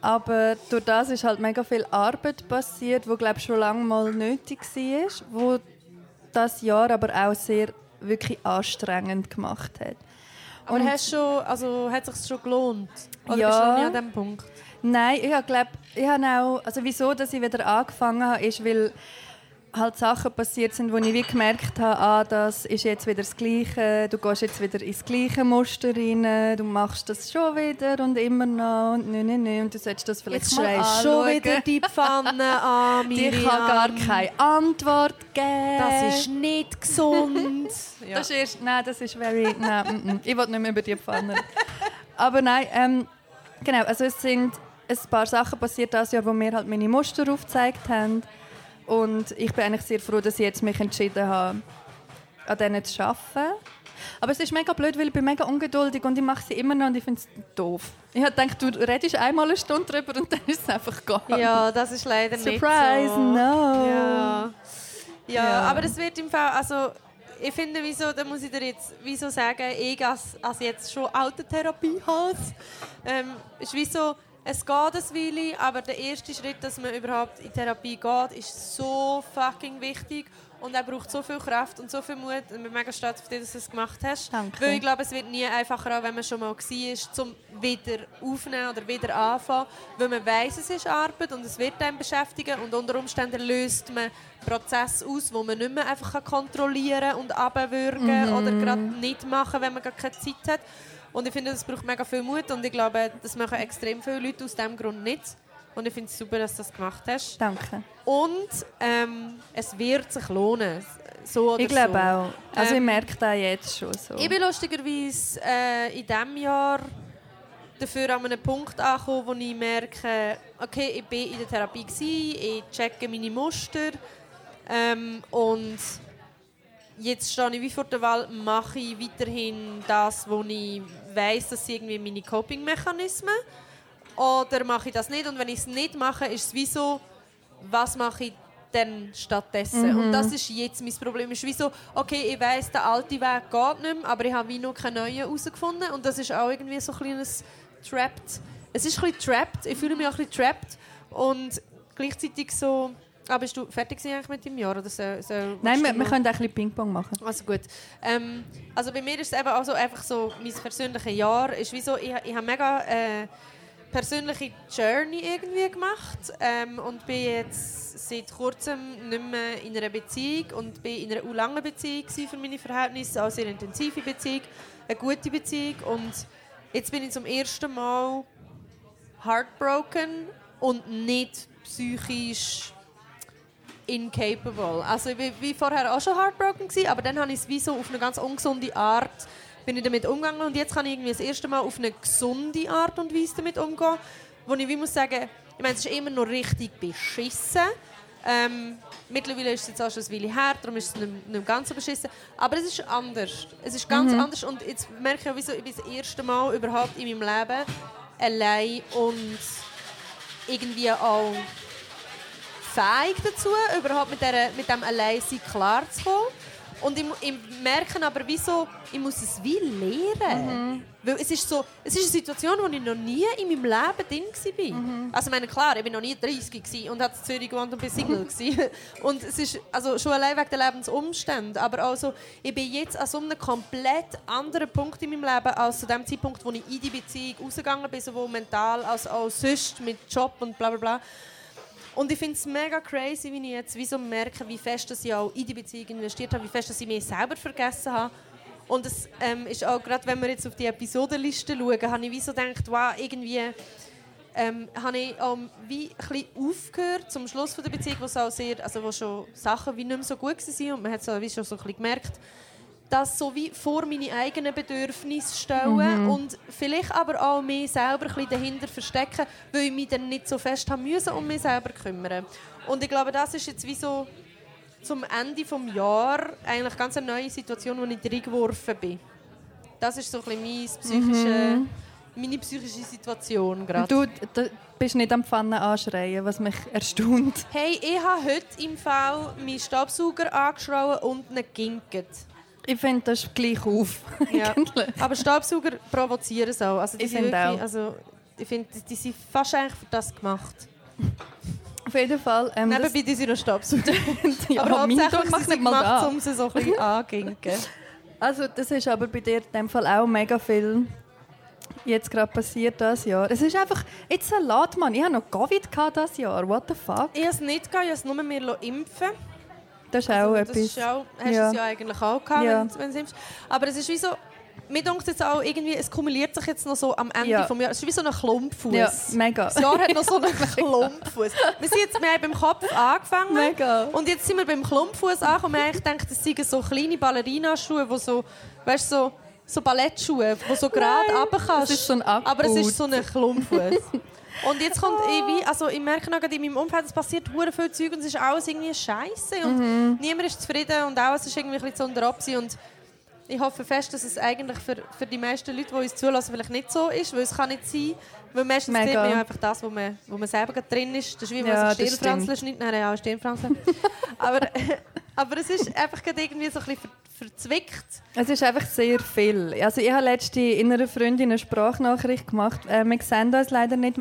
Aber durch das ist halt mega viel Arbeit passiert, wo glaube schon lange mal nötig war, wo das Jahr aber auch sehr wirklich anstrengend gemacht hat. Aber Und- hast schon, also, hat es sich schon gelohnt? Oder Ja. bist du noch nicht an diesem Punkt? Nein, ich glaube, ich habe auch, also wieso, dass ich wieder angefangen habe, ist, weil halt Sachen passiert sind, wo ich wie gemerkt habe, ah, das ist jetzt wieder das Gleiche, du gehst jetzt wieder ins gleiche Muster rein, du machst das schon wieder und immer noch und nö, nö, nö, und du solltest das vielleicht Jetzt mal schon wieder die Pfanne an, Die Miriam. kann gar keine Antwort geben. Das ist nicht gesund. ja. Das ist, nein, das ist very, nein, mm, mm. ich will nicht mehr über die Pfanne. Aber nein, ähm, genau, also es sind ein paar Sachen passiert das Jahr, wo mir halt meine Muster aufgezeigt haben. Und ich bin eigentlich sehr froh, dass ich jetzt mich entschieden habe, an denen zu arbeiten. Aber es ist mega blöd, weil ich bin mega ungeduldig und ich mache sie immer noch und ich finde es doof. Ich habe gedacht, du redest einmal eine Stunde drüber und dann ist es einfach gegangen. ja, das ist leider Surprise, nicht so. no. Ja. ja. Ja. aber es wird im Fall, also ich finde, wieso, da muss ich dir jetzt wieso sagen, ich als, als jetzt schon Autotherapie habe, ähm, ist wieso, es geht ein Weile, aber der erste Schritt, dass man überhaupt in Therapie geht, ist so fucking wichtig und er braucht so viel Kraft und so viel Mut und ich bin mega stolz auf dich, dass du es gemacht hast. Danke. Weil ich glaube, es wird nie einfacher, auch wenn man schon mal war, zum wieder aufnehmen oder wieder anfangen, weil man weiß, es ist Arbeit und es wird einen beschäftigen und unter Umständen löst man Prozesse aus, wo man nicht mehr einfach kann kontrollieren und abwürgen oder gerade nicht machen, wenn man gar keine Zeit hat. Und ich finde, das braucht mega viel Mut und ich glaube, das machen extrem viele Leute aus diesem Grund nicht. Und ich finde es super, dass du das gemacht hast. Danke. Und ähm, es wird sich lohnen. So oder Ich glaube so. auch. Also ich Ähm, merke das jetzt schon so. ich bin lustigerweise äh, in diesem Jahr dafür an einem Punkt angekommen, wo ich merke, okay, ich bin in der Therapie, gewesen, ich checke meine Muster ähm, und jetzt stehe ich wie vor der Wahl, mache ich weiterhin das, wo ich weiß, dass irgendwie meine Coping-Mechanismen oder mache ich das nicht und wenn ich es nicht mache, ist es wie so, was mache ich denn stattdessen? Und das ist jetzt mein Problem. Ist wie so, okay, ich weiß, der alte Weg geht nicht mehr, aber ich habe wie noch keinen neuen herausgefunden und das ist auch irgendwie so ein kleines Trapped. Es ist ein bisschen trapped, ich fühle mich auch ein bisschen trapped und gleichzeitig so, ah, bist du fertig mit dem Jahr? Oder so, so, Nein, wir, wir können auch ein bisschen Ping-Pong machen. also gut. Ähm, also bei mir ist es eben auch so, einfach so, mein persönliches Jahr ist wie so, ich, ich habe mega äh, persönliche Journey irgendwie gemacht ähm, und bin jetzt seit kurzem nicht mehr in einer Beziehung und bin in einer langen Beziehung für meine Verhältnisse, auch eine sehr intensive Beziehung, eine gute Beziehung und jetzt bin ich zum ersten Mal heartbroken und nicht psychisch incapable. Also ich war wie vorher auch schon heartbroken, gewesen, aber dann habe ich es wie so auf eine ganz ungesunde Art bin ich damit umgegangen und jetzt kann ich irgendwie das erste Mal auf eine gesunde Art und Weise damit umgehen, wo ich wie muss sagen, ich meine, es ist immer noch richtig beschissen. Ähm, mittlerweile ist es jetzt auch schon ein Weile her, darum ist es nicht, nicht ganz so beschissen. Aber es ist anders. Es ist ganz anders und jetzt merke ich auch, wie so, ich das erste Mal überhaupt in meinem Leben allein und irgendwie auch fähig dazu, überhaupt mit, der, mit dem Alleinsein klarzukommen. Und ich, ich merke aber, wieso, ich muss es wie lernen. Weil es ist, so, es ist eine Situation, wo ich noch nie in meinem Leben drin war. Also ich meine, klar, ich war noch nie 30 gewesen und habe in Zürich gewohnt und bin Single. Und es ist also schon allein wegen der Lebensumstände. Aber also, ich bin jetzt an so einem komplett anderen Punkt in meinem Leben als zu dem Zeitpunkt, wo ich in die Beziehung rausgegangen bin, sowohl mental als auch sonst mit Job und bla bla bla. Und ich finde es mega crazy, wie ich jetzt wie so merke, wie fest dass ich auch in die Beziehung investiert habe, wie fest dass ich mich selber vergessen habe. Und es ähm, ist auch gerade, wenn wir jetzt auf die Episodenliste schauen, habe ich wie so gedacht, wow, irgendwie ähm, habe ich auch wie ein aufgehört zum Schluss von der Beziehung, wo, auch sehr, also wo schon Sachen wie nicht mehr so gut waren und man hat es wie schon so ein bisschen gemerkt, das so wie vor meine eigenen Bedürfnisse stellen und vielleicht aber auch mich selber ein bisschen dahinter verstecken, weil ich mich dann nicht so fest haben müssen um mich selber kümmern. Und ich glaube, das ist jetzt wie so zum Ende des Jahres eigentlich ganz eine neue Situation, wo ich reingeworfen bin. Das ist so ein bisschen mein psychische, meine psychische Situation gerade. Du, du bist nicht am Pfannen anschreien, was mich erstaunt. Hey, ich habe heute im Fall meinen Staubsauger angeschrien und ihn ginket. Ich finde, das ist gleich auf. Ja. Aber Staubsauger provozieren es auch. Also die Ich sind finde auch. Also, ich finde, die- sind fast eigentlich für das gemacht. Auf jeden Fall. Ähm, Nebenbei die sind noch Staubsauger. ja, aber hauptsächlich macht nicht mal gemacht, da. um sie so ein bisschen anginken. Also das ist aber bei dir in dem Fall auch mega viel jetzt gerade passiert das Jahr. Es ist einfach, jetzt ein Lot, Mann. Ich hatte noch Covid das Jahr. What the fuck? Ich habe es nicht gehabt, ich habe es nur mir impfen Das ist Also, auch das etwas. ist auch, hast Ja. du es ja eigentlich auch gehabt, Ja. wenn, du- wenn. Aber es ist wie so, mir denkt jetzt auch irgendwie, es kumuliert sich jetzt noch so am Ende Ja. vom Jahr. Es ist wie so ein Klumpfuß. ja, mega. Das Jahr hat noch so einen Klumpfuß. Wir sind jetzt wir haben beim Kopf angefangen. Mega. Und jetzt sind wir beim Klumpfuß angekommen. Haben eigentlich gedacht, das seien so kleine Ballerina-Schuhe, die so, weißt, so, so Ballettschuhe, die so gerade runter kannst. das ist so ein Aber es ist so ein Klumpfuß. Und jetzt kommt ich wie, also ich merke noch in meinem Umfeld, es passiert hure viel Zeug und es ist alles irgendwie scheiße und Mhm. niemand ist zufrieden und alles ist irgendwie ein bisschen zu unteropsi und ich hoffe fest, dass es eigentlich für, für die meisten Leute, die uns zulassen, vielleicht nicht so ist, weil es kann nicht sein, weil meistens Mega. sieht man ja einfach das, wo man, wo man selber drin ist. Das ist wie, wenn Ja, man sich das Stirnfransen schneidet. Nein, ja, Stirnfransen. aber, aber es ist einfach gerade irgendwie so ein bisschen ver verzwickt. Es ist einfach sehr viel. Also ich habe letzte in einer Freundin eine Sprachnachricht gemacht. Äh, wir sehen uns leider nicht,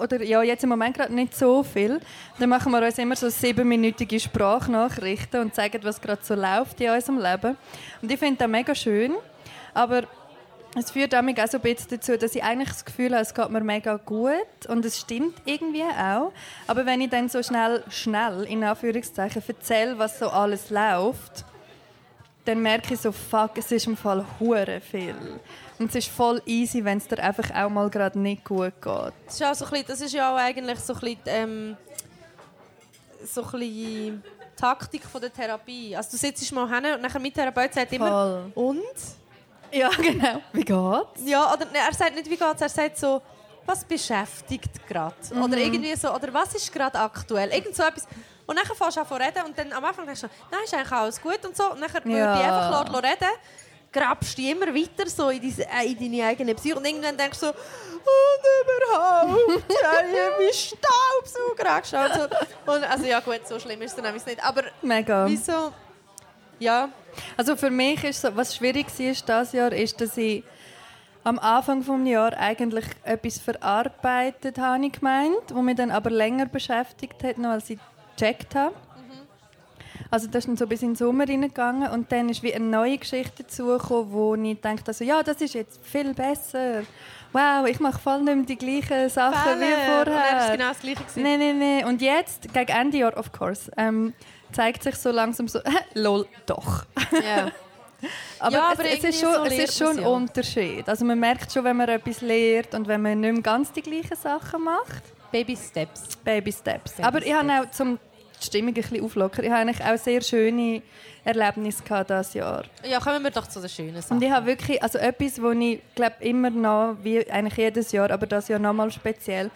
oder ja, jetzt im Moment gerade nicht so viel. Dann machen wir uns immer so siebenminütige Sprachnachrichten und zeigen, was gerade so läuft in unserem Leben. Und ich finde das mega schön. Aber es führt damit auch so ein bisschen dazu, dass ich eigentlich das Gefühl habe, es geht mir mega gut und es stimmt irgendwie auch. Aber wenn ich dann so schnell, schnell in Anführungszeichen erzähle, was so alles läuft, dann merke ich so, fuck, es ist im Fall hure viel. Und es ist voll easy, wenn es dir einfach auch mal gerade nicht gut geht. Das ist, auch so ein bisschen, das ist ja auch eigentlich so ein bisschen, ähm, so ein bisschen Taktik von der Therapie. Also du sitzt mal hin und nachher mit Therapeut sagt immer Voll. «Und?» Ja, genau. Wie geht's? Ja, oder nee, er sagt nicht «Wie geht's?», er sagt so «Was beschäftigt gerade?» Oder irgendwie so «Oder was ist gerade aktuell?» Irgend so etwas. Und dann fängst du an zu reden und dann am Anfang denkst du «Nein, ist eigentlich alles gut» und so. Und dann Ja. würde ich einfach reden grabst du immer weiter so in, diese, äh, in deine eigene Psyche und irgendwann denkst du so und überhaupt, ja, ich habe meinen Staubsauger angeschaut. So. Und, also ja gut, so schlimm ist es dann nämlich nicht. Aber Mega. wieso? Ja, Also für mich ist so, was schwierig war dieses Jahr, ist, dass ich am Anfang des Jahres eigentlich etwas verarbeitet habe, ich gemeint, wo mich dann aber länger beschäftigt hat, noch als ich gecheckt habe. Also das ist dann so bis in den Sommer reingegangen und dann ist wie eine neue Geschichte dazugekommen, wo ich dachte, also, ja, das ist jetzt viel besser. Wow, ich mache voll nicht mehr die gleichen Sachen wie Fälle. Und es vorher. genau das Gleiche. gewesen. Nein, nein, nein. Und jetzt, gegen Ende Jahr, of course, ähm, zeigt sich so langsam so, lol, doch. Ja. Aber, Ja, es, aber es, irgendwie ist schon, so es ist schon ein. Unterschied. Also man merkt schon, wenn man etwas lernt und wenn man nicht mehr ganz die gleichen Sachen macht. Baby Steps. Baby Steps. Baby Aber ich habe Steps. auch zum die Stimmung ein bisschen auflockern. Ich habe eigentlich auch sehr schöne Erlebnisse gehabt dieses Jahr. ja, kommen wir doch zu den schönen Sachen. Und ich habe wirklich, also etwas, wo ich glaube immer noch, wie eigentlich jedes Jahr, aber das Jahr nochmal speziell,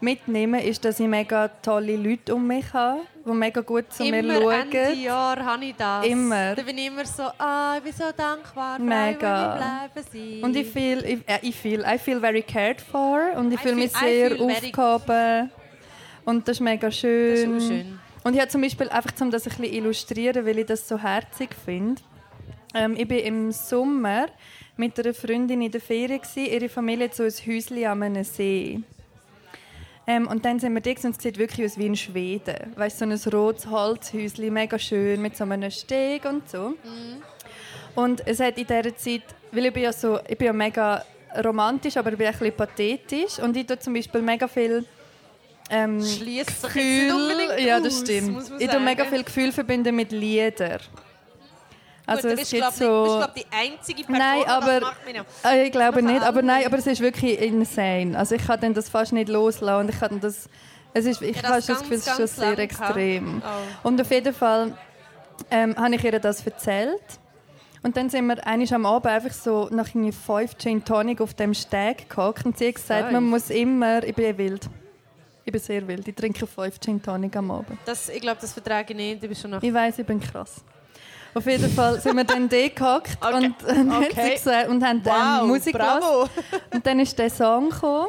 mitnehme, ist, dass ich mega tolle Leute um mich habe, die mega gut zu mir immer Ende schauen. Jahr habe ich das. Immer. Da bin ich immer so, ah, ich bin so dankbar, Mega. Bleiben sein. Und ich feel, ich, äh, ich feel, I feel very cared for und ich fühle mich sehr aufgehoben. Und das ist mega das ist schön. Und ich habe zum Beispiel einfach, um das ein bisschen illustrieren, weil ich das so herzig finde. Ähm, ich bin im Sommer mit einer Freundin in der Ferien gewesen. Ihre Familie hat so ein Häuschen an einem See. Ähm, und dann sind wir da und es sieht wirklich aus wie in Schweden. Weißt so ein rotes Holzhäuschen, mega schön mit so einem Steg und so. Mhm. Und es hat in dieser Zeit, weil ich bin ja so, ich bin ja mega romantisch, aber ich bin ein bisschen pathetisch und ich tue zum Beispiel mega viel ähm, Schließt Gefühl, ja aus, das stimmt. man Ich tue mega viel Gefühl verbinden mit Liedern. Also Gut, du es gibt glaub, so. nicht, bist, glaub, die einzige Person, Nein, aber das äh, ich glaube nicht, aber nein, aber es ist wirklich insane. Also ich kann dann das fast nicht loslassen ich kann das, es ist, ich Ja, habe das das Gefühl, es ist schon sehr extrem. Oh. Und auf jeden Fall ähm, habe ich ihr das erzählt. Und dann sind wir einmal am Abend einfach so nach irgendwie fünf Gin Tonic auf dem Steg gehockt und sie hat gesagt, Fünf? man muss immer, ich bin wild. Ich bin sehr wild. Ich trinke fünf Gin Tonic am Abend. Das, ich glaube, das vertrage ich nicht. Du bist schon noch... Ich weiß, ich bin krass. Auf jeden Fall sind wir dann da gehockt Okay. und, dann hat sie Okay. gesagt, und haben dann Musik gehört. Und dann ist der Song gekommen.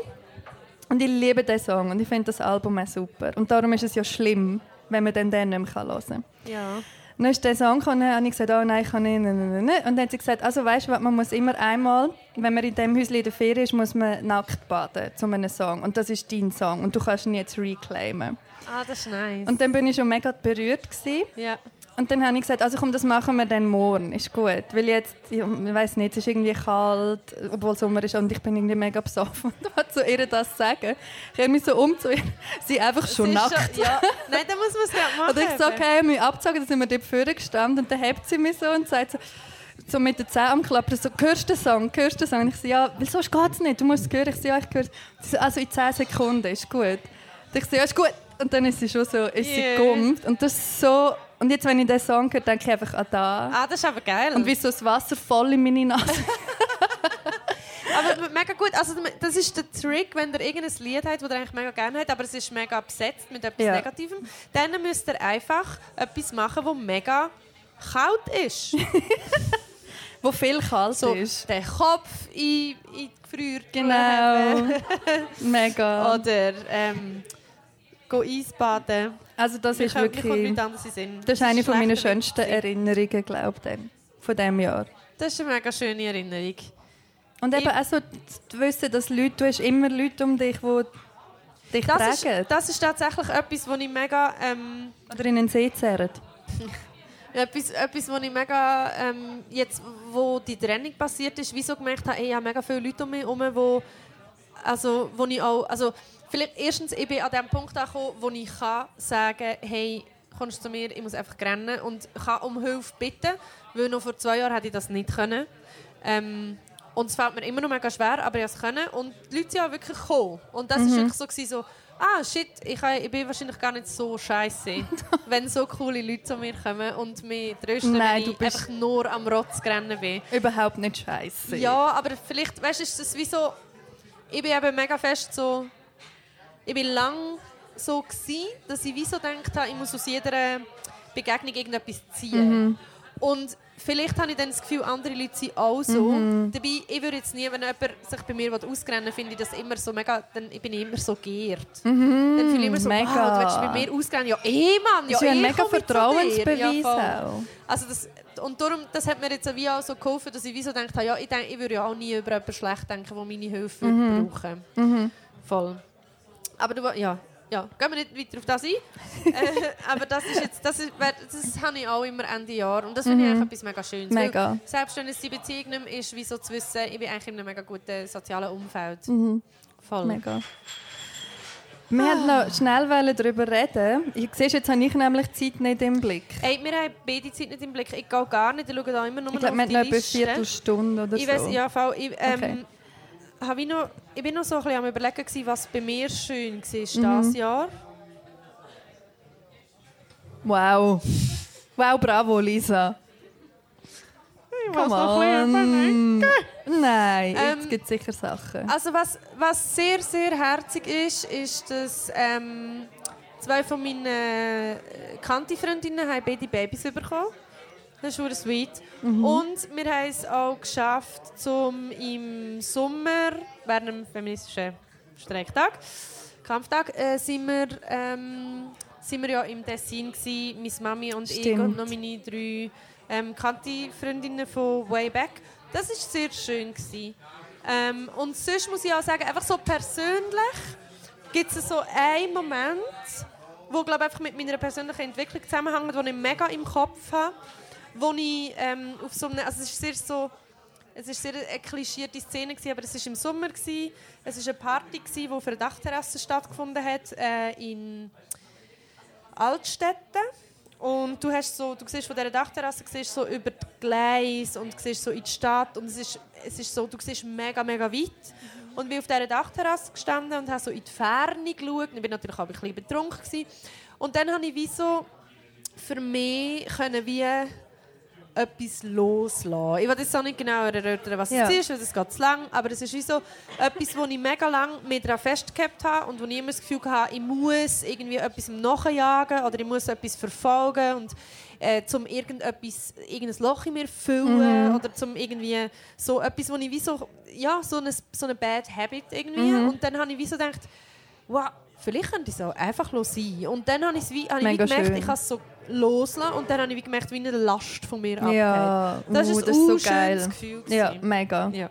Und ich liebe den Song und ich finde das Album auch super. Und darum ist es ja schlimm, wenn man den dann nicht mehr hören kann. Ja. Dann ist der Song gekommen, und habe ich gesagt, oh nein, ich kann nicht, nein, nein, nein, nein. Und dann hat sie gesagt, also weißt du, man muss immer einmal, wenn man in dem Häuschen in der Ferien ist, muss man nackt baden zu einem Song. Und das ist dein Song und du kannst ihn jetzt reclaimen. Ah, das ist nice. Und dann bin ich schon mega berührt gewesen. ja. Und dann habe ich gesagt, also komm, das machen wir dann morgen, ist gut. Weil jetzt, ich weiß nicht, es ist irgendwie kalt, obwohl Sommer ist und ich bin irgendwie mega besoffen. Und da zu ihr das sagen, ich habe mich so um zu ihr, sie einfach schon ist nackt. Schon, ja. Nein, dann muss man es gerade machen. Und ich so, okay, mich abgezogen, dann sind wir dort vorne gestanden und dann hebt sie mich so und sagt so, so mit den Zähnen am Klappern, so, hörst du den Song, hörst du den Song? Und ich so, ja, weil sonst geht es nicht, du musst es hören. Ich so, ja, ich höre es. Sie so, also in 10 Sekunden, ist gut. Und ich so, ja, ist gut. Und dann ist sie schon so, ist sie Yeah. gummt. Und das ist so, und jetzt, wenn ich den Song höre, denke ich einfach an da. Ah, das ist aber geil. Und wie so das Wasser voll in meine Nase. aber mega gut. Also, das ist der Trick, wenn ihr irgendein Lied habt, das ihr eigentlich mega gerne habt, aber es ist mega besetzt mit etwas Ja. Negativem, dann müsst ihr einfach etwas machen, das mega kalt ist. wo viel kalt so ist. den Kopf in, in die Genau. Mega. Oder ähm, go Eisbaden. Also das Mir ist kommt wirklich... Das ist eine von meinen schlechter schönsten. Erinnerungen, glaube ich, von diesem Jahr. Das ist eine mega schöne Erinnerung. Und eben auch so zu wissen, dass Leute, du hast immer Leute um dich, die dich Das tragen. ist, das ist tatsächlich etwas, was ich mega... Ähm, Oder in den See zerren. Etwas, etwas, was ich mega, ähm, jetzt, wo die Trennung passiert ist, wieso gemerkt habe, ey, ich habe mega viele Leute um mich herum, wo, also, wo ich auch, also, vielleicht erstens, ich bin an dem Punkt angekommen, wo ich kann sagen, hey, kommst du zu mir, ich muss einfach rennen und kann um Hilfe bitten, weil noch vor zwei Jahren hätte ich das nicht können. Ähm, und es fällt mir immer noch mega schwer, aber ich konnte es. Und die Leute sind auch wirklich gekommen. Und das war wirklich so, gewesen, so, ah shit, ich, kann- ich bin wahrscheinlich gar nicht so scheiße, wenn so coole Leute zu mir kommen und mich trösten, Nein, wenn ich einfach nur am Rotz rennen bin. Überhaupt nicht scheiße. Ja, aber vielleicht, weißt du, ist das wie so, ich bin eben mega fest so, ich bin lang so gsi, dass ich wie so gedacht habe, ich muss aus jeder Begegnung irgendetwas ziehen. Und vielleicht habe ich dann das Gefühl, andere Leute sind auch so. Dabei, ich würde jetzt nie, wenn jemand sich bei mir ausrennen will, finde ich das immer so mega, dann bin ich immer so geehrt. Dann fühle ich immer so, mega. wow, du willst bei mir ausrennen. Ja, eh, Mann, ja, Das ist ein eh, mega. Vertrauensbeweis Ja, auch. Also das, und darum, das hat mir jetzt wie auch so geholfen, dass ich wie so gedacht habe, ja, ich, denk, ich würde ja auch nie über jemanden schlecht denken, der meine Hilfe mhm. brauchen Voll. Aber du, ja, ja, gehen wir nicht weiter auf das ein. äh, aber das ist jetzt, das, ist, das habe ich auch immer Ende Jahr und das finde ich eigentlich etwas mega Schönes. Mega. Selbst wenn es die Beziehung nicht mehr ist, wie so zu wissen, ich bin eigentlich in einem mega guten sozialen Umfeld. Voll. Mega. Wir wollten noch schnell darüber reden. Ich sehe, jetzt habe ich nämlich die Zeit nicht im Blick. Ey, wir haben beide Zeit nicht im Blick. Ich gehe gar nicht, ich schaue da immer nur Ich noch glaube, wir auf haben die noch etwa Liste. Viertelstunde oder Ich so. weiß, ja, voll. Ich, ähm, Okay. Hab ich, noch, ich bin noch so ein bisschen am überlegen, gewesen, was bei mir schön war Mhm. dieses Jahr. Wow. Wow, bravo, Lisa. Come on. Nein, Ähm, jetzt gibt es sicher Sachen. Also was, was sehr, sehr herzig ist, ist, dass ähm, zwei von meinen äh, Kanti-Freundinnen haben beide Babys bekommen. Das ist wirklich sweet. Und wir haben es auch geschafft, zum im Sommer, während dem feministischen Streiktag, Kampftag, äh, sind wir ähm, sind wir ja im Tessin gsi, meine Mami und ich Stimmt. und noch meine drei ähm, Kanti-Freundinnen von way back. Das war sehr schön. Ähm, und sonst muss ich auch sagen, einfach so persönlich gibt es so einen Moment, wo glaube einfach mit meiner persönlichen Entwicklung zusammenhängt, den ich mega im Kopf habe, wo ich ähm, auf so einem, also es ist sehr so, es ist sehr eine klischierte Szene gewesen, aber es ist im Sommer gewesen. Es ist eine Party gewesen, die auf einer Dachterrasse stattgefunden hat äh, in Altstädten. Und du hast so, du siehst von dieser Dachterrasse siehst so über die Gleise und siehst so in die Stadt und es ist, es ist so, du siehst mega, mega weit. Und bin auf dieser Dachterrasse gestanden und habe so in die Ferne geschaut. Ich war natürlich auch ein bisschen betrunken. Gewesen. Und dann habe ich wie so für mich können wie etwas loslassen. Ich will jetzt auch nicht genau erörtern, was Ja. es ist, weil es geht zu lang, aber es ist wie so etwas, wo ich mega lange mir daran festgehabt habe und wo ich immer das Gefühl hatte, ich muss irgendwie etwas nachjagen oder ich muss etwas verfolgen und äh, zum irgendetwas, irgendein Loch in mir füllen oder zum irgendwie so etwas, wo ich wie so, ja, so eine, so eine Bad Habit irgendwie und dann habe ich wie so gedacht, wow, vielleicht könnte ich es auch einfach sein. Und dann habe, ich's wie, habe ich wie Mega gemerkt, schön. ich kann es so loslassen und dann habe ich wie gemerkt, wie eine Last von mir abgeht. Ja, Das uh, ist ein das ist so geil. Gefühl. Ja, mega. Ja.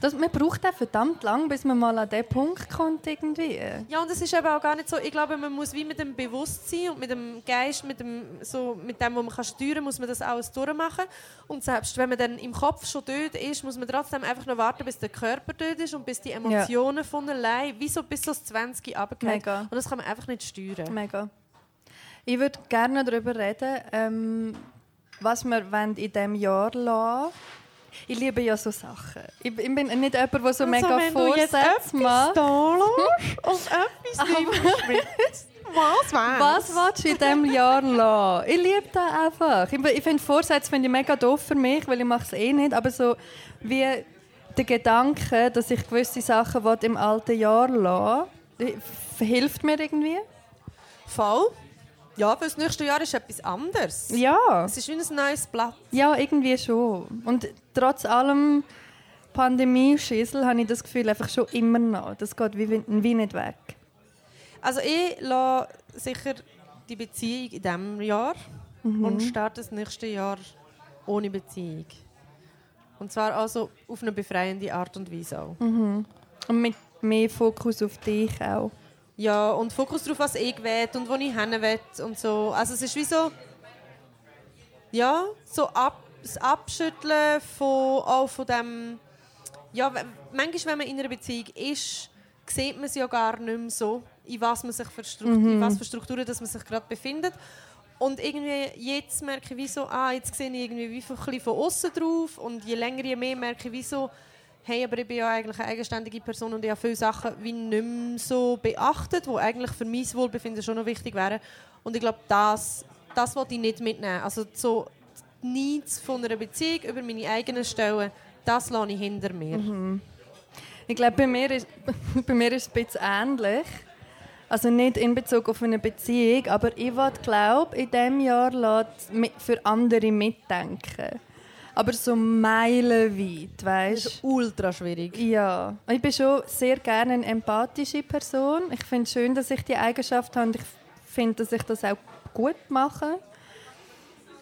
Das, man braucht auch verdammt lang, bis man mal an diesen Punkt kommt irgendwie. ja, und es ist eben auch gar nicht so, ich glaube, man muss wie mit dem Bewusstsein und mit dem Geist, mit dem, so, mit dem, was man kann steuern kann, muss man das alles durchmachen. Und selbst wenn man dann im Kopf schon dort ist, muss man trotzdem einfach noch warten, bis der Körper dort ist und bis die Emotionen von allein, wie so bis so das 20 runtergeht. Mega. Und das kann man einfach nicht steuern. Mega. Ich würde gerne darüber reden, ähm, was wir in diesem Jahr lassen Ich liebe ja so Sachen. Ich, ich bin nicht jemand, der so mega Vorsätze macht. und etwas nimmst was wär's? Was willst du in diesem Jahr lassen? Ich liebe das einfach. Ich, ich finde Vorsätze finde ich mega doof für mich, weil ich mache es eh nicht. Aber so wie der Gedanke, dass ich gewisse Sachen will im alten Jahr lassen will, hilft mir irgendwie. Voll. Ja, weil das nächste Jahr ist etwas anderes. Ja. Es ist wie ein neues Blatt. Ja, irgendwie schon. Und trotz allem Pandemie-Schissel habe ich das Gefühl einfach schon immer noch. Das geht wie, wie nicht weg. Also ich lasse sicher die Beziehung in diesem Jahr und starte das nächste Jahr ohne Beziehung. Und zwar also auf eine befreiende Art und Weise auch. Und mit mehr Fokus auf dich auch. Ja, und Fokus darauf, was ich will und wo ich hin will und so. Also es ist wie so... Ja, so ab, das Abschütteln von, auch von dem... Ja, manchmal, wenn man in einer Beziehung ist, sieht man es ja gar nicht mehr so, in was, man sich für Struktur, in was für Strukturen dass man sich gerade befindet. Und irgendwie jetzt merke ich wie so, ah, jetzt sehe ich irgendwie wie bisschen von außen drauf und je länger, je mehr merke ich wie so, hey, aber ich bin ja eigentlich eine eigenständige Person und ich habe viele Sachen wie nicht mehr so beachtet, die eigentlich für mein Wohlbefinden schon noch wichtig wären. Und ich glaube, das, das wollte ich nicht mitnehmen. Also so die von einer Beziehung über meine eigenen Stellen, das lasse ich hinter mir. Ich glaube, bei mir ist, bei mir ist es ein bisschen ähnlich. Also nicht in Bezug auf eine Beziehung, aber ich glaube, in diesem Jahr mi- für andere mitdenken. Aber so meilenweit, weißt Das ist ultra schwierig. Ja, ich bin schon sehr gerne eine empathische Person. Ich finde es schön, dass ich die Eigenschaft habe und ich finde, dass ich das auch gut mache.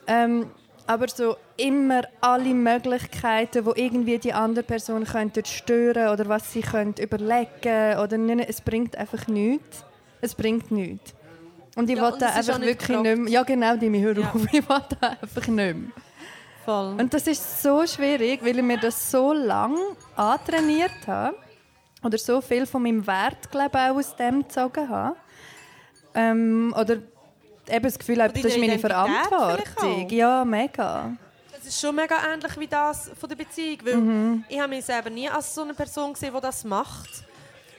Ähm, aber so immer alle Möglichkeiten, wo irgendwie die andere Person könnte stören oder was sie könnte überlegen oder nicht, es bringt einfach nichts. Es bringt nichts. Und ich Ja, ist einfach wirklich nicht mehr. Ja, genau, die mich hör Ja. auf. Ich will da einfach nicht mehr. Voll. Und das ist so schwierig, weil ich mir das so lang antrainiert habe. Oder so viel von meinem Wert, glaube ich, auch aus dem gezogen habe. Ähm, oder eben das Gefühl habe, das ist meine Verantwortung. Ja, mega. Das ist schon mega ähnlich wie das von der Beziehung, weil ich habe mich selber nie als so eine Person gesehen, die das macht.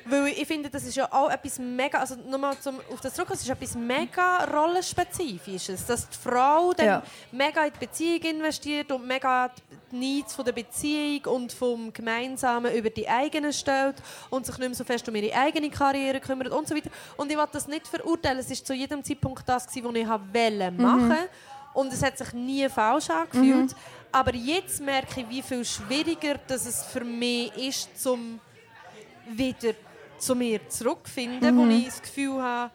Weil ich finde, das ist ja auch etwas mega, also nochmal zum, auf das zurück, es ist etwas mega rollenspezifisches, dass die Frau dann Ja. mega in die Beziehung investiert und mega die Needs von der Beziehung und vom Gemeinsamen über die eigenen stellt und sich nicht mehr so fest um ihre eigene Karriere kümmert und so weiter. Und ich will das nicht verurteilen, es ist zu jedem Zeitpunkt das, gewesen, was ich wollte machen und es hat sich nie falsch angefühlt. Aber jetzt merke ich, wie viel schwieriger dass es für mich ist, zum wieder zu mir zurückfinden, wo ich das Gefühl habe,